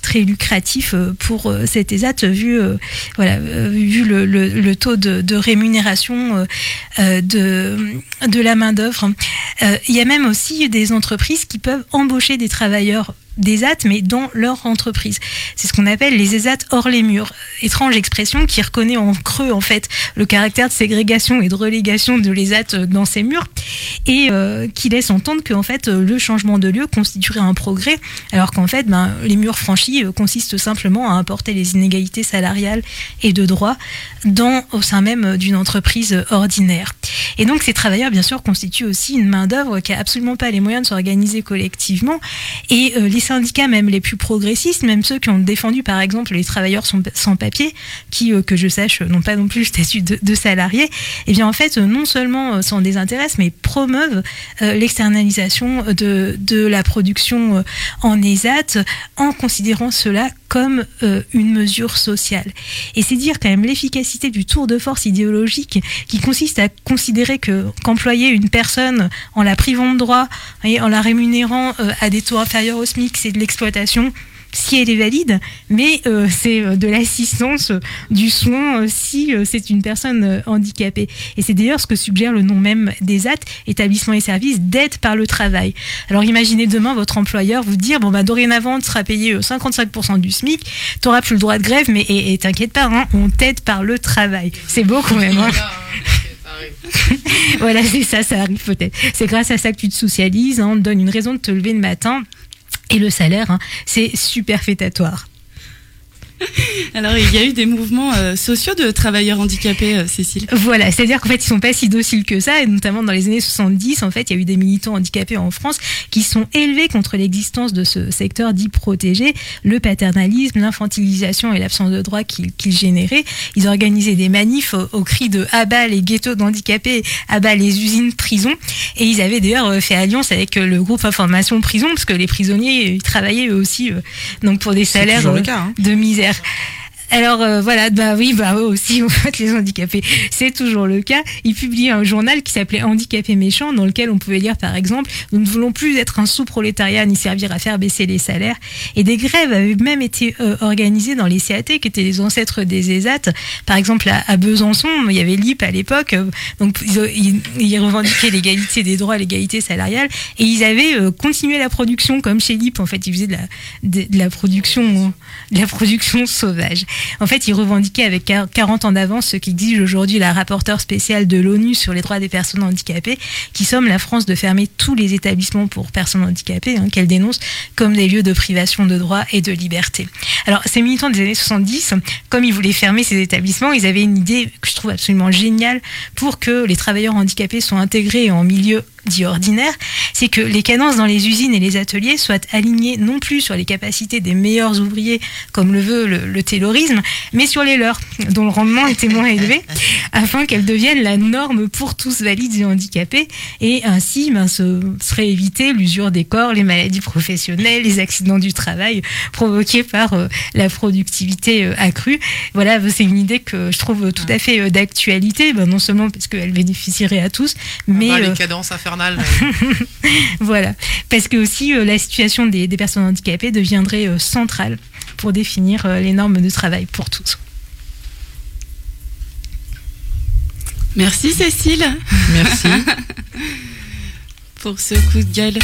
très lucratif pour cet ESAT vu voilà vu le, taux de, rémunération de de la main d'œuvre. Il y a même aussi des entreprises qui peuvent embaucher des travailleurs des AT, mais dans leur entreprise. C'est ce qu'on appelle les ESAT hors les murs. Étrange expression qui reconnaît en creux, en fait, le caractère de ségrégation et de relégation de l'ESAT dans ces murs et euh, qui laisse entendre que, en fait, le changement de lieu constituerait un progrès, alors qu'en fait, ben, les murs franchis euh, consistent simplement à importer les inégalités salariales et de droits dans, au sein même d'une entreprise ordinaire. Et donc, ces travailleurs, bien sûr, constituent aussi une main-d'œuvre qui a absolument pas les moyens de s'organiser collectivement. Et euh, les syndicats, même les plus progressistes, même ceux qui ont défendu, par exemple, les travailleurs sans, papier, qui, euh, que je sache, n'ont pas non plus le statut de, de salarié, et bien, en fait, euh, non seulement euh, s'en désintéressent, mais promeuvent euh, l'externalisation de, de la production euh, en ESAT en considérant cela comme euh, une mesure sociale. Et c'est dire quand même l'efficacité du tour de force idéologique qui consiste à considérer que qu'employer une personne en la privant de droit et en la rémunérant euh, à des taux inférieurs au SMIC, c'est de l'exploitation si elle est valide, mais euh, c'est euh, de l'assistance, euh, du soin si euh, c'est une personne handicapée. Et c'est d'ailleurs ce que suggère le nom même des AT, établissements et services d'aide par le travail. Alors imaginez demain votre employeur vous dire bon bah dorénavant tu seras payé euh, 55% du SMIC, tu n'auras plus le droit de grève, mais et, et t'inquiète pas, hein, on t'aide par le travail. C'est beau quand même. hein. voilà, c'est ça, ça arrive peut-être. C'est grâce à ça que tu te socialises, hein, on te donne une raison de te lever le matin. Et le salaire, hein, c'est superfétatoire. Alors, il y a eu des mouvements euh, sociaux de travailleurs handicapés, euh, Cécile. Voilà, c'est-à-dire qu'en fait, ils sont pas si dociles que ça, et notamment dans les années 70, en fait, il y a eu des militants handicapés en France qui sont élevés contre l'existence de ce secteur dit protégé, le paternalisme, l'infantilisation et l'absence de droits qu'il qu'il générait. Ils organisaient des manifs au, au cri de abat les ghettos d'handicapés, abat les usines prison, et ils avaient d'ailleurs euh, fait alliance avec le groupe Information Prison, parce que les prisonniers, ils travaillaient eux aussi, euh, donc pour des salaires cas, hein. de misère. Alors euh, voilà, bah oui, bah eux aussi, en fait, les handicapés, c'est toujours le cas. Ils publiaient un journal qui s'appelait Handicapés méchants, dans lequel on pouvait lire par exemple Nous ne voulons plus être un sous-prolétariat ni servir à faire baisser les salaires. Et des grèves avaient même été euh, organisées dans les CAT, qui étaient les ancêtres des ESAT. Par exemple, à, à Besançon, il y avait l'IP à l'époque, euh, donc ils, ils- ils revendiquaient l'égalité des droits, l'égalité salariale, et ils avaient continué la production comme chez l'IP. En fait, ils faisaient de la, de, de la production, de la production sauvage. En fait, ils revendiquaient avec quar- 40 ans d'avance ce qu'exige aujourd'hui la rapporteure spéciale de l'ONU sur les droits des personnes handicapées, qui somme la France de fermer tous les établissements pour personnes handicapées, hein, qu'elle dénonce comme des lieux de privation de droits et de liberté. Alors, ces militants des années 70, comme ils voulaient fermer ces établissements, ils avaient une idée que je trouve absolument géniale pour que les travailleurs handicapés soient intégrés en milieu dit ordinaire, c'est que les cadences dans les usines et les ateliers soient alignées non plus sur les capacités des meilleurs ouvriers, comme le veut le, le taylorisme, mais sur les leurs, dont le rendement était moins élevé, afin qu'elles deviennent la norme pour tous valides et handicapés, et ainsi ben, se serait évité l'usure des corps, les maladies professionnelles, les accidents du travail provoqués par euh, la productivité euh, accrue. Voilà, c'est une idée que je trouve tout à fait euh, d'actualité, ben, non seulement parce qu'elle bénéficierait à tous, mais Bah, les cadences infernales. voilà, parce que aussi euh, la situation des, des personnes handicapées deviendrait euh, centrale pour définir euh, les normes de travail pour tous. Merci, Cécile. Merci. Pour ce coup de gueule.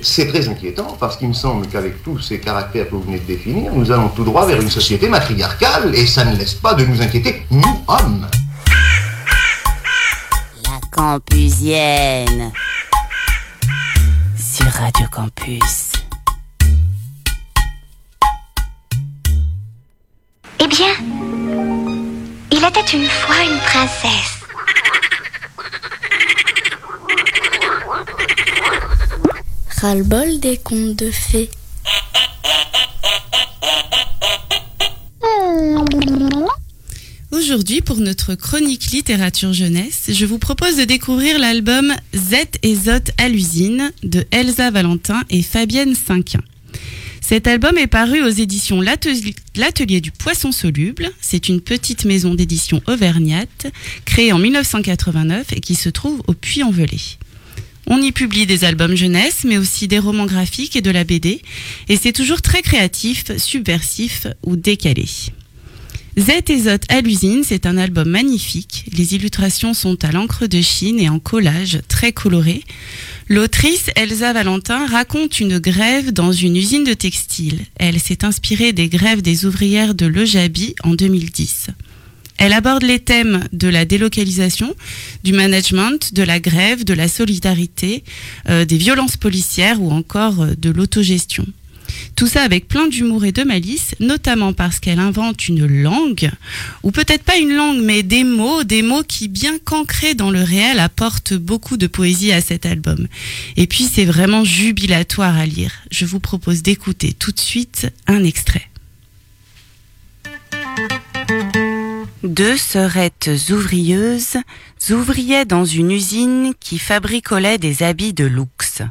C'est très inquiétant parce qu'il me semble qu'avec tous ces caractères que vous venez de définir, nous allons tout droit vers une société matriarcale et ça ne laisse pas de nous inquiéter, nous hommes. La Campusienne. Radio Campus. Eh bien, il était une fois une princesse. Ras-le-bol des contes de fées. Aujourd'hui, pour notre chronique littérature jeunesse, je vous propose de découvrir l'album Z et Zot à l'usine de Elsa Valentin et Fabienne Cinquin. Cet album est paru aux éditions L'Atelier du Poisson Soluble. C'est une petite maison d'édition auvergnate créée en 1989 et qui se trouve au Puy-en-Velay. On y publie des albums jeunesse, mais aussi des romans graphiques et de la BD. Et c'est toujours très créatif, subversif ou décalé. Z et Zot à l'usine, c'est un album magnifique. Les illustrations sont à l'encre de Chine et en collage très coloré. L'autrice Elsa Valentin raconte une grève dans une usine de textile. Elle s'est inspirée des grèves des ouvrières de l'Ojabi en 2010. Elle aborde les thèmes de la délocalisation, du management, de la grève, de la solidarité, euh, des violences policières ou encore euh, de l'autogestion. Tout ça avec plein d'humour et de malice, notamment parce qu'elle invente une langue, ou peut-être pas une langue, mais des mots, des mots qui, bien qu'ancrés dans le réel, apportent beaucoup de poésie à cet album. Et puis c'est vraiment jubilatoire à lire. Je vous propose d'écouter tout de suite un extrait. Deux sœurettes ouvrieuses ouvriaient dans une usine qui fabricolait des habits de luxe.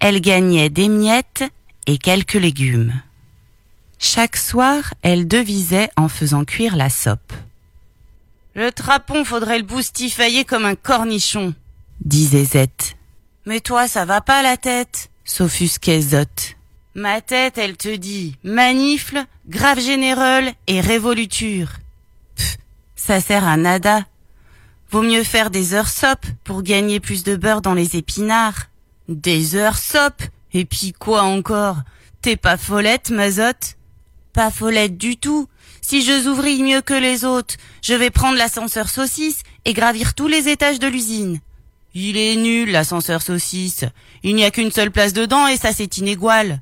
Elles gagnaient des miettes et quelques légumes. Chaque soir, elles devisaient en faisant cuire la sope. Le trapon, faudrait le boustifailler comme un cornichon, disait Zette. Mais toi, ça va pas la tête, s'offusquait Zot. Ma tête, elle te dit manifle, grave générale et révoluture. Pff, ça sert à nada. Vaut mieux faire des heures sop pour gagner plus de beurre dans les épinards. Des heures sop Et puis quoi encore? T'es pas follette, mazotte? Pas follette du tout. Si je ouvris mieux que les autres, je vais prendre l'ascenseur saucisse et gravir tous les étages de l'usine. Il est nul, l'ascenseur saucisse. Il n'y a qu'une seule place dedans et ça c'est inégal.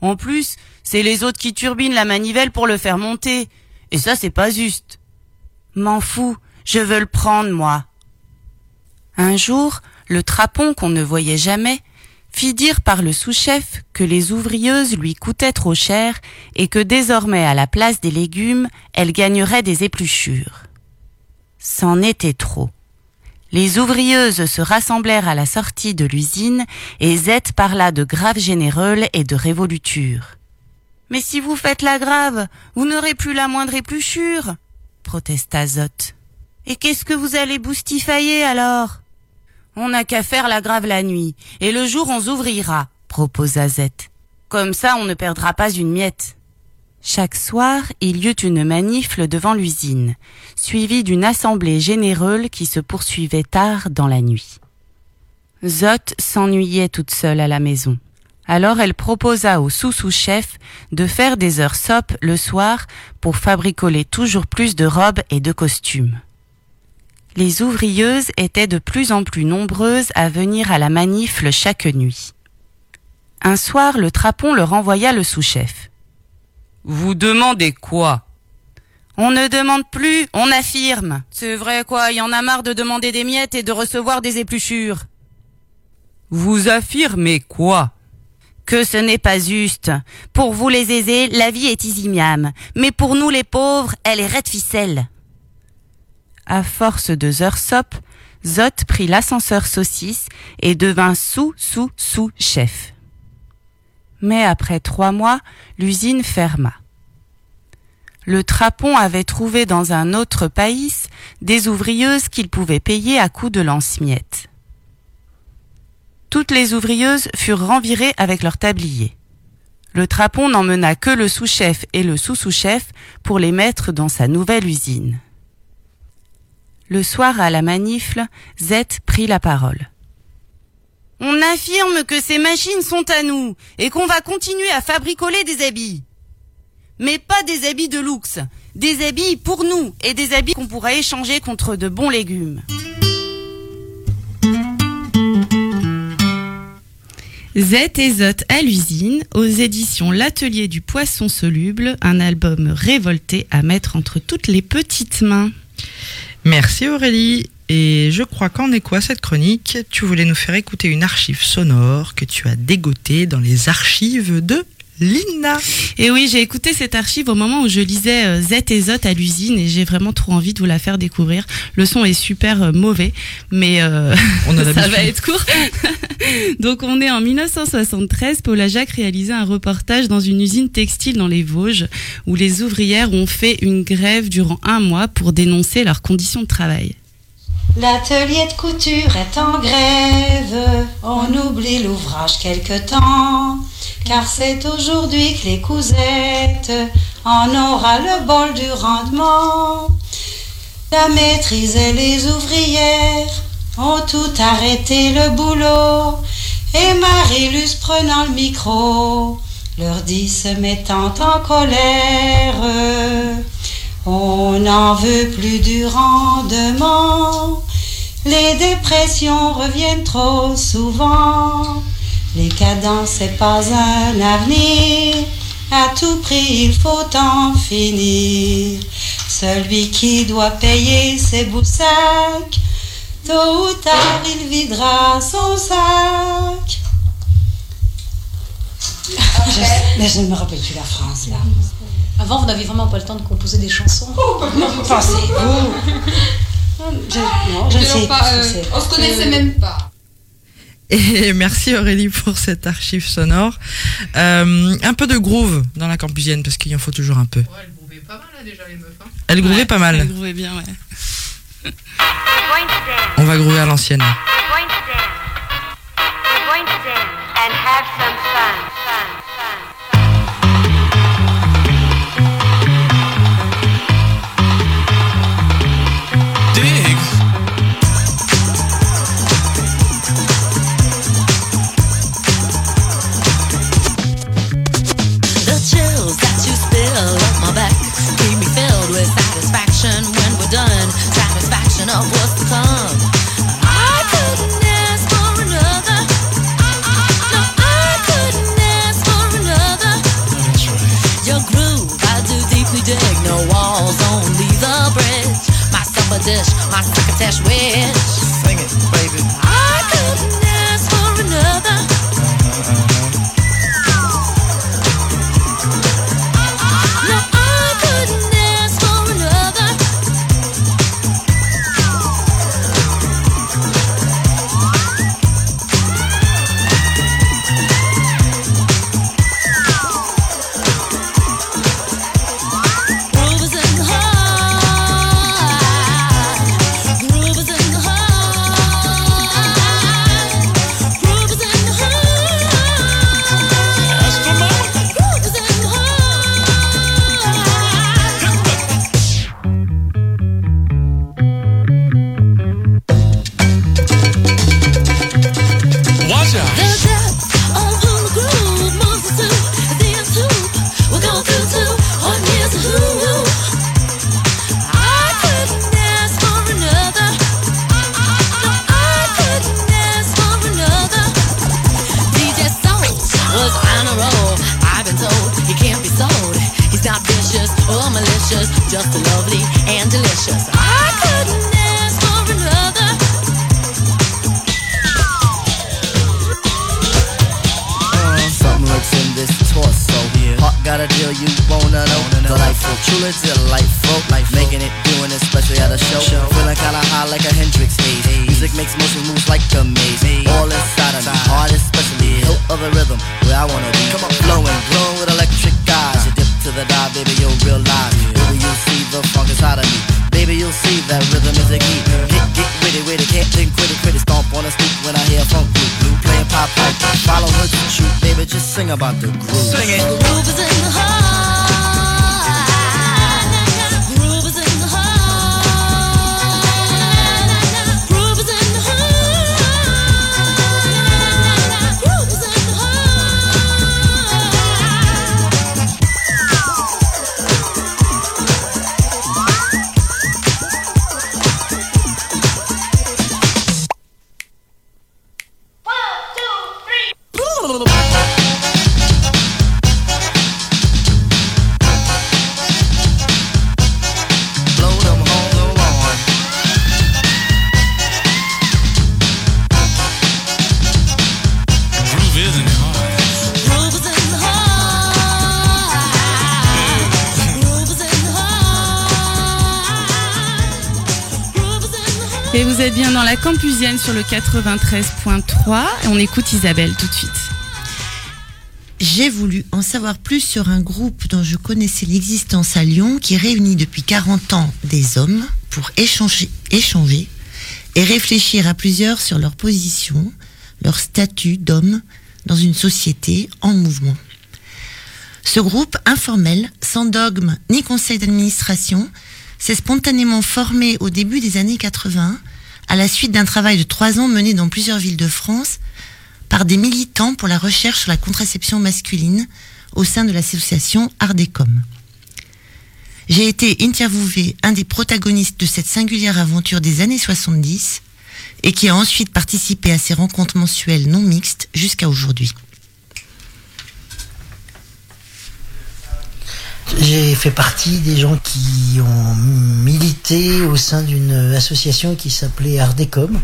En plus, c'est les autres qui turbinent la manivelle pour le faire monter. Et ça, c'est pas juste. M'en fous, je veux le prendre, moi. Un jour, le trapon qu'on ne voyait jamais fit dire par le sous-chef que les ouvrieuses lui coûtaient trop cher et que désormais à la place des légumes, elle gagnerait des épluchures. C'en était trop. Les ouvrieuses se rassemblèrent à la sortie de l'usine et Z parla de grave généreules et de révoluture. Mais si vous faites la grave, vous n'aurez plus la moindre épluchure, protesta Zot. Et qu'est-ce que vous allez boustifailler alors? On n'a qu'à faire la grave la nuit, et le jour on s'ouvrira, proposa Z. Comme ça on ne perdra pas une miette. Chaque soir, il y eut une manifle devant l'usine, suivie d'une assemblée généreuse qui se poursuivait tard dans la nuit. Zot s'ennuyait toute seule à la maison. Alors elle proposa au sous-sous-chef de faire des heures sop le soir pour fabricoler toujours plus de robes et de costumes. Les ouvrieuses étaient de plus en plus nombreuses à venir à la manifle chaque nuit. Un soir, le trapon leur envoya le sous-chef. Vous demandez quoi On ne demande plus, on affirme. C'est vrai quoi, il y en a marre de demander des miettes et de recevoir des épluchures. Vous affirmez quoi que ce n'est pas juste. Pour vous les aisés, la vie est easy miam, mais pour nous les pauvres, elle est raide ficelle. À force de sop, Zot prit l'ascenseur saucisse et devint sous-sous-sous-chef. Mais après trois mois, l'usine ferma. Le trapon avait trouvé dans un autre pays des ouvrieuses qu'il pouvait payer à coups de lance-miettes. Toutes les ouvrieuses furent renvirées avec leurs tabliers. Le trapon n'emmena que le sous-chef et le sous-sous-chef pour les mettre dans sa nouvelle usine. Le soir à la manifle, Z prit la parole. On affirme que ces machines sont à nous et qu'on va continuer à fabricoler des habits. Mais pas des habits de luxe, des habits pour nous et des habits qu'on pourra échanger contre de bons légumes. Z et Zot à l'usine, aux éditions L'Atelier du Poisson Soluble, un album révolté à mettre entre toutes les petites mains. Merci Aurélie. Et je crois qu'en écho à cette chronique, tu voulais nous faire écouter une archive sonore que tu as dégotée dans les archives de Lina. Et oui, j'ai écouté cette archive au moment où je lisais euh, Z et Zot à l'usine et j'ai vraiment trop envie de vous la faire découvrir. Le son est super euh, mauvais, mais euh, On a ça va être court. Donc on est en 1973, Paula Jacques réalisait un reportage dans une usine textile dans les Vosges où les ouvrières ont fait une grève durant un mois pour dénoncer leurs conditions de travail. L'atelier de couture est en grève, on oublie l'ouvrage quelque temps, car c'est aujourd'hui que les cousettes en aura le bol du rendement. La maîtrise et les ouvrières ont tout arrêté le boulot, et Marie-Luce prenant le micro leur dit se mettant en colère. On n'en veut plus du rendement. Les dépressions reviennent trop souvent. Les cadences, c'est pas un avenir. À tout prix, il faut en finir. Celui qui doit payer ses boussacs, tôt ou tard, il videra son sac. Je- mais je ne me rappelle plus la phrase là. Avant, vous n'aviez vraiment pas le temps de composer des chansons. Pensez-vous? Je, non, je ne Je sais pas, euh, ce que c'est. on se connaissait Euh, même pas. Et merci Aurélie pour cette archive sonore. Euh, un peu de groove dans la campusienne parce qu'il en faut toujours un peu. Elle grouvait pas mal. Elle grouvait bien, ouais. On va groover à l'ancienne. We're going to dance. We're going to dance and have some fun. fun, fun. A Hendrix haze. Music makes motion moves like a maze. All inside of me, heart especially. Hilt of the rhythm, where I wanna be. Come on, flowing, glowing with electric eyes. You dip to the dive, baby, you'll realize. Baby, you'll see the funk inside of me. Baby, you'll see that rhythm is the key. Get, get witty, witty, can't think, quit it, quit it. Stomp on the stoop when I hear funk blue, blue playing pop pipe. Follow her to shoot, baby, just sing about the groove. Sing it. Groove is in the heart. Êtes bien dans la campusienne sur le 93.3 et on écoute Isabelle tout de suite. J'ai voulu en savoir plus sur un groupe dont je connaissais l'existence à Lyon qui réunit depuis 40 ans des hommes pour échanger, échanger et réfléchir à plusieurs sur leur position, leur statut d'homme dans une société en mouvement. Ce groupe informel, sans dogme ni conseil d'administration, s'est spontanément formé au début des années 80 à la suite d'un travail de trois ans mené dans plusieurs villes de France par des militants pour la recherche sur la contraception masculine au sein de l'association Ardecom. J'ai été interviewé un des protagonistes de cette singulière aventure des années 70 et qui a ensuite participé à ces rencontres mensuelles non mixtes jusqu'à aujourd'hui. J'ai fait partie des gens qui ont milité au sein d'une association qui s'appelait Ardecom,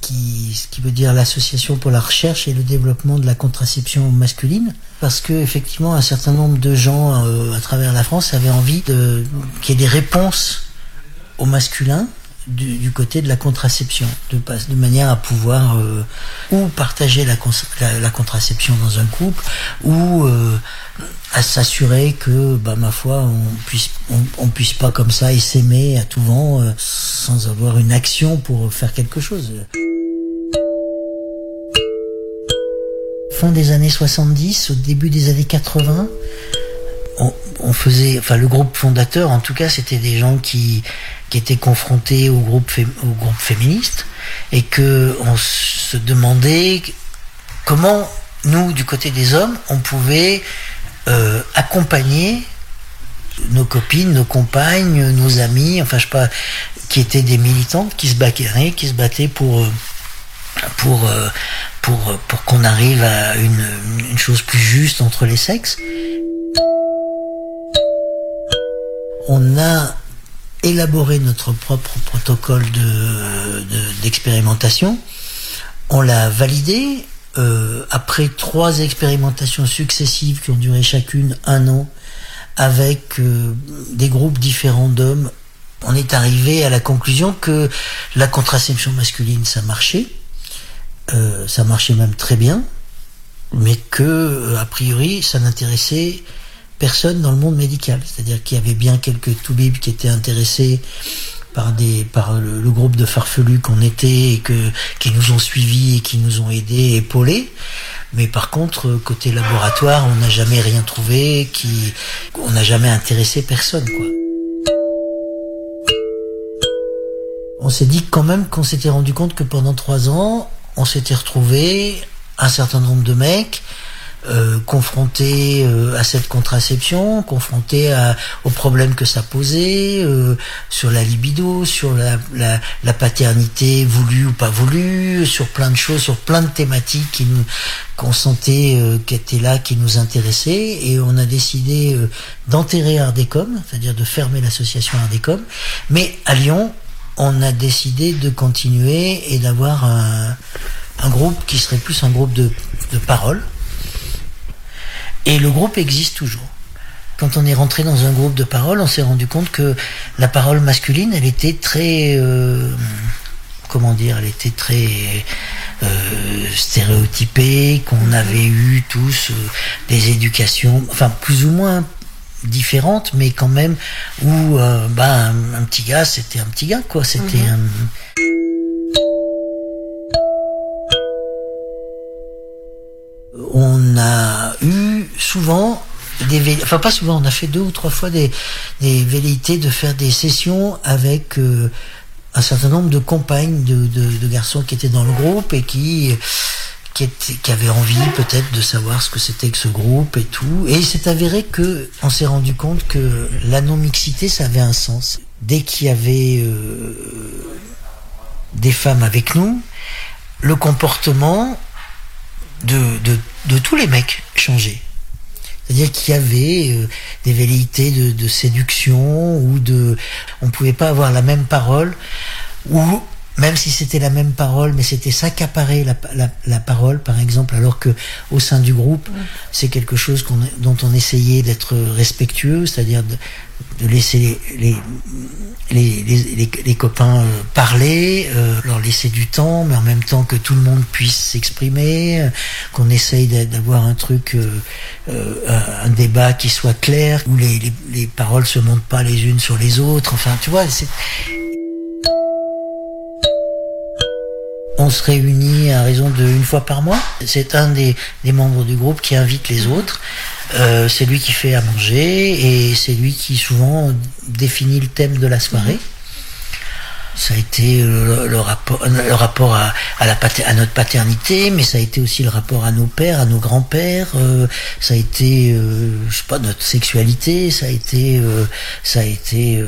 qui, ce qui veut dire l'association pour la recherche et le développement de la contraception masculine, parce que effectivement un certain nombre de gens euh, à travers la France avaient envie de qu'il y ait des réponses au masculin du, côté de la contraception, de, manière à pouvoir euh, ou partager la, contraception dans un couple, ou euh, à s'assurer que, bah, ma foi, on puisse, on, on puisse pas comme ça s'aimer à tout vent euh, sans avoir une action pour faire quelque chose. Fin des années 70, au début des années 80, on, on faisait, enfin le groupe fondateur, en tout cas, c'était des gens qui, qui étaient confrontés au groupe, au groupe féministe et que on se demandait comment nous, du côté des hommes, on pouvait euh, accompagner nos copines, nos compagnes, nos amis, enfin je sais pas, qui étaient des militantes qui se battaient, qui se battaient pour euh, pour euh, pour pour qu'on arrive à une chose plus juste entre les sexes. On a élaboré notre propre protocole de- de- d'expérimentation. On l'a validé euh, après trois expérimentations successives qui ont duré chacune un an avec euh, des groupes différents d'hommes. On est arrivé à la conclusion que la contraception masculine, ça marchait. Euh, ça marchait même très bien, mais que, a priori, ça n'intéressait personne dans le monde médical. C'est-à-dire qu'il y avait bien quelques toubibs qui étaient intéressés par des par le, groupe de farfelus qu'on était et que qui nous ont suivis et qui nous ont aidés, épaulés. Mais par contre, côté laboratoire, on n'a jamais rien trouvé qui on n'a jamais intéressé personne quoi. On s'est dit quand même qu'on s'était rendu compte que pendant trois ans, on s'était retrouvé un certain nombre de mecs euh, confrontés euh, à cette contraception, confrontés à- aux problèmes que ça posait, euh, sur la libido, sur la, la, la paternité voulue ou pas voulue, sur plein de choses, sur plein de thématiques qui nous qu'on euh, qui étaient là, qui nous intéressaient, et on a décidé euh, d'enterrer Ardecom, c'est-à-dire de fermer l'association Ardecom, mais à Lyon, on a décidé de continuer et d'avoir un, un groupe qui serait plus un groupe de, de parole. Et le groupe existe toujours. Quand on est rentré dans un groupe de parole, on s'est rendu compte que la parole masculine, elle était très, euh, comment dire, elle était très euh, stéréotypée, qu'on avait eu tous euh, des éducations, enfin plus ou moins différentes, mais quand même où euh, bah, un, un petit gars, c'était un petit gars, quoi. C'était un on a eu souvent des enfin pas souvent, on a fait deux ou trois fois des, des velléités de faire des sessions avec euh, un certain nombre de compagnes de, garçons qui étaient dans le groupe et qui avaient envie peut-être de savoir ce que c'était que ce groupe et tout. Et il s'est avéré que on s'est rendu compte que la non-mixité, ça avait un sens. Dès qu'il y avait euh, des femmes avec nous, le comportement de, de, de tous les mecs changeait. C'est-à-dire qu'il y avait euh, des velléités de, de séduction ou de... On pouvait pas avoir la même parole ou même si c'était la même parole, mais c'était s'accaparer la, la, la parole, par exemple, alors que au sein du groupe, c'est quelque chose qu'on, dont on essayait d'être respectueux, c'est-à-dire de, laisser les, les, les, les, copains euh, parler, euh, leur laisser du temps, mais en même temps que tout le monde puisse s'exprimer, euh, qu'on essaye d'a- d'avoir un truc, euh, euh, un débat qui soit clair, où les, les, les paroles se montent pas les unes sur les autres. Enfin, tu vois, On se réunit à raison de une fois par mois. C'est un des, membres du groupe qui invite les autres. Euh, c'est lui qui fait à manger et c'est lui qui souvent définit le thème de la soirée. Ça a été euh, le, rapport, à, notre paternité, mais ça a été aussi le rapport à nos pères, à nos grands-pères. euh, ça a été, je sais pas, notre sexualité. Ça a été, ça a été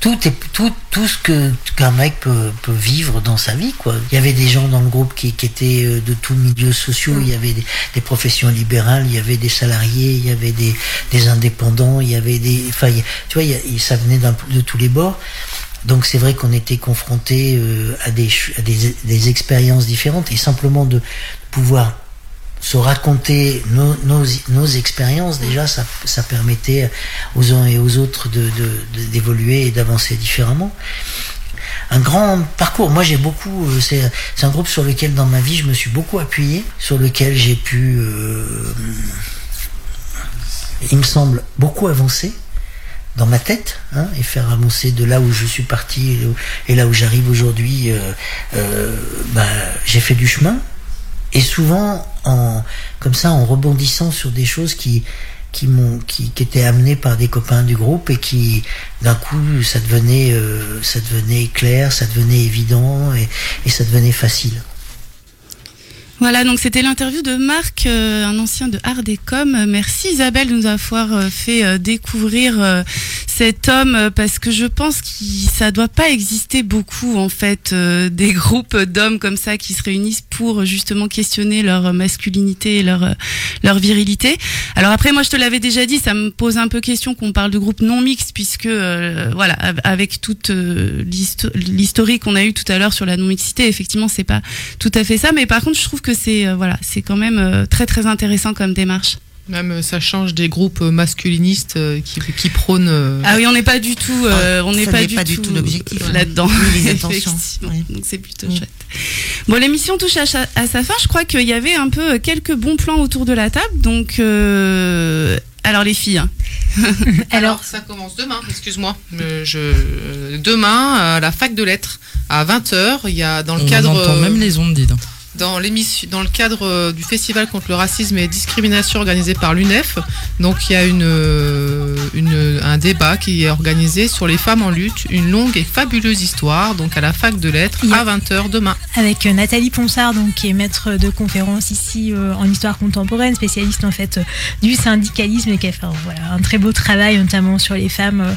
tout est tout tout ce que qu'un mec peut, peut vivre dans sa vie quoi. Il y avait des gens dans le groupe qui, qui étaient euh, de tous milieux sociaux, il y avait des, des professions libérales, il y avait des salariés, il y avait des, des indépendants, il y avait des enfin il tu vois il ça venait de tous les bords. Donc c'est vrai qu'on était confronté euh, à des à des, des expériences différentes et simplement de pouvoir se raconter nos, nos, expériences, déjà, ça, permettait aux uns et aux autres de, de- d'évoluer et d'avancer différemment. Un grand parcours. Moi, j'ai beaucoup. euh, C'est, un groupe sur lequel, dans ma vie, je me suis beaucoup appuyé, sur lequel j'ai pu, euh, il me semble, beaucoup avancer dans ma tête hein, et faire avancer de là où je suis parti et là où j'arrive aujourd'hui. euh, bah, j'ai fait du chemin et souvent en comme ça en rebondissant sur des choses qui qui m'ont qui, qui étaient amenées par des copains du groupe et qui d'un coup ça devenait euh, ça devenait clair ça devenait évident et, et ça devenait facile Voilà, donc c'était l'interview de Marc, euh, un ancien de Ardecom. Merci Isabelle de nous avoir euh, fait euh, découvrir cet homme parce que je pense que ça doit pas exister beaucoup en fait des groupes d'hommes comme ça qui se réunissent pour justement questionner leur masculinité et leur leur virilité. Alors après moi je te l'avais déjà dit, ça me pose un peu question qu'on parle de groupe non mixte puisque voilà av- avec toute l'histo- l'historique qu'on a eu tout à l'heure sur la non mixité, effectivement c'est pas tout à fait ça, mais par contre je trouve que c'est euh, voilà c'est quand même euh, très très intéressant comme démarche. Même euh, ça change des groupes masculinistes qui, qui prônent. Ah oui, on n'est pas du tout, euh, on n'est pas, du, pas du tout tout l'objectif, hein. là-dedans. Effectivement. Donc c'est plutôt chouette. Bon, l'émission touche à, sa fin. Je crois qu'il y avait un peu quelques bons plans autour de la table. Donc, euh, alors les filles. hein. Alors, ça commence demain, excuse-moi. Euh, je, demain, à la fac de lettres, à 20h, il y a dans le On cadre. entend euh, même les ondes, dis donc. Dans l'émission, dans le cadre euh, du festival contre le racisme et discrimination organisé par l'UNEF. Donc il y a une, euh, une- un débat qui est organisé sur les femmes en lutte, une longue et fabuleuse histoire. Donc à la fac de lettres à 20h demain. avec euh, Nathalie Ponsard, donc qui est maître de conférence ici euh, en histoire contemporaine, spécialiste en fait du syndicalisme et qui a fait voilà, un très beau travail notamment sur les femmes. euh,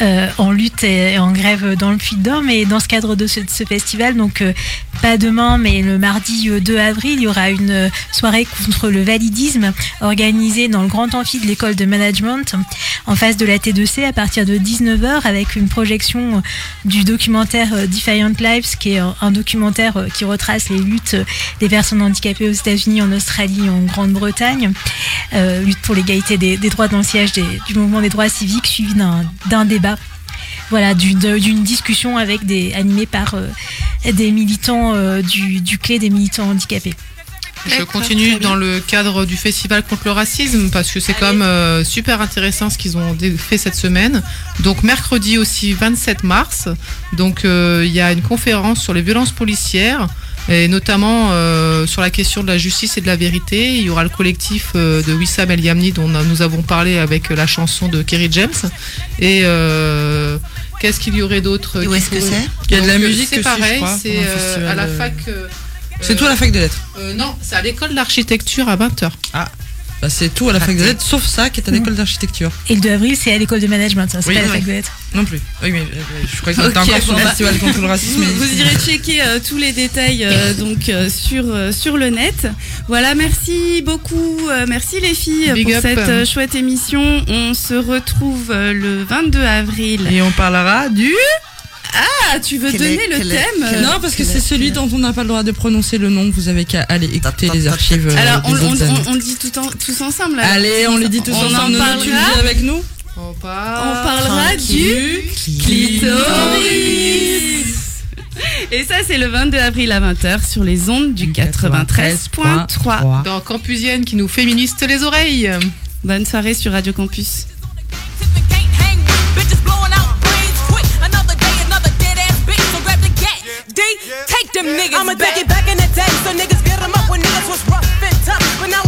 euh, en lutte et en grève dans le Puy-de-Dôme et dans ce cadre de ce, festival. Donc euh, pas demain mais le mardi euh, 2 avril il y aura une euh, soirée contre le validisme organisée dans le grand amphi de l'école de management en face de la T2C à partir de 19h avec une projection euh, du documentaire euh, Defiant Lives qui est euh, un documentaire euh, qui retrace les luttes euh, des personnes handicapées aux États-Unis, en Australie, en Grande-Bretagne, euh, lutte pour l'égalité des, des droits dans le siège du mouvement des droits civiques suivi d'un d'un débat voilà, d'une discussion avec des animée par euh, des militants euh, du, du clé des militants handicapés. Je continue dans le cadre du festival contre le racisme parce que c'est quand même euh, super intéressant ce qu'ils ont fait cette semaine. Donc mercredi aussi 27 mars, donc euh, il y a une conférence sur les violences policières et notamment euh, sur la question de la justice et de la vérité. Il y aura le collectif euh, de Wissam El Yamni dont nous avons parlé avec la chanson de Kerry James. Et euh, qu'est-ce qu'il y aurait d'autre Et où est-ce que c'est Il y a de la Donc, musique C'est pareil, c'est euh, à la fac. euh, C'est tout à la fac de lettres. euh, non, c'est à l'école d'architecture à 20h. Ah, bah c'est tout à la fac de lettres, sauf ça qui est à l'école d'architecture. Et le 2 avril, c'est à l'école de management, ça, c'est Oui, pas la oui. fac de lettres. Non plus. Oui, mais euh, je crois que Ok, t'es encore sur bon, le bah, festival contre le racisme. Vous, irez checker euh, tous les détails euh, donc euh, sur euh, sur le net. Voilà, merci beaucoup, euh, merci les filles Big pour up. cette euh, chouette émission. On se retrouve euh, le 22 avril. Et on parlera du. Ah, tu veux Quel donner est- le quel thème est- Non, parce que c'est est- celui dont on n'a pas le droit de prononcer le nom. Vous avez qu'à aller écouter les archives. euh, Alors, on, on le dit tout en- tous ensemble. alors. Allez, on les dit tous On ensemble. en tu le dis avec nous On On part. parlera du clitoris. Et ça, c'est le 22 avril à 20h sur les ondes du 93.3. Dans Campusienne qui nous féministe les oreilles. Bonne soirée sur Radio Campus. Niggas I'ma take it back in the day. So niggas get 'em up when niggas was rough and tough. But nowadays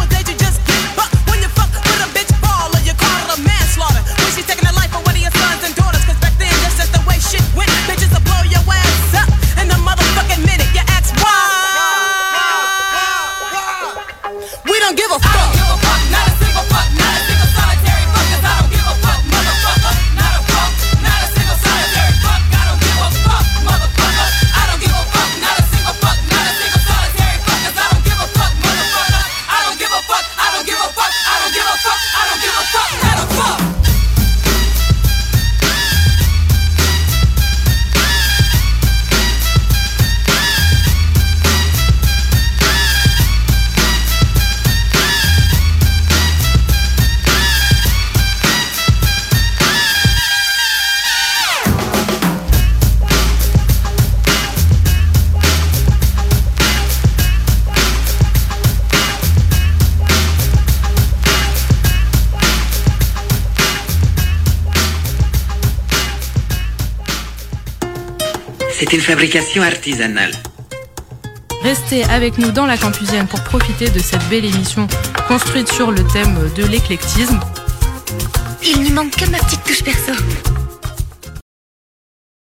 C'est une fabrication artisanale. Restez avec nous dans la Campusienne pour profiter de cette belle émission construite sur le thème de l'éclectisme. Il ne manque que ma petite touche perso.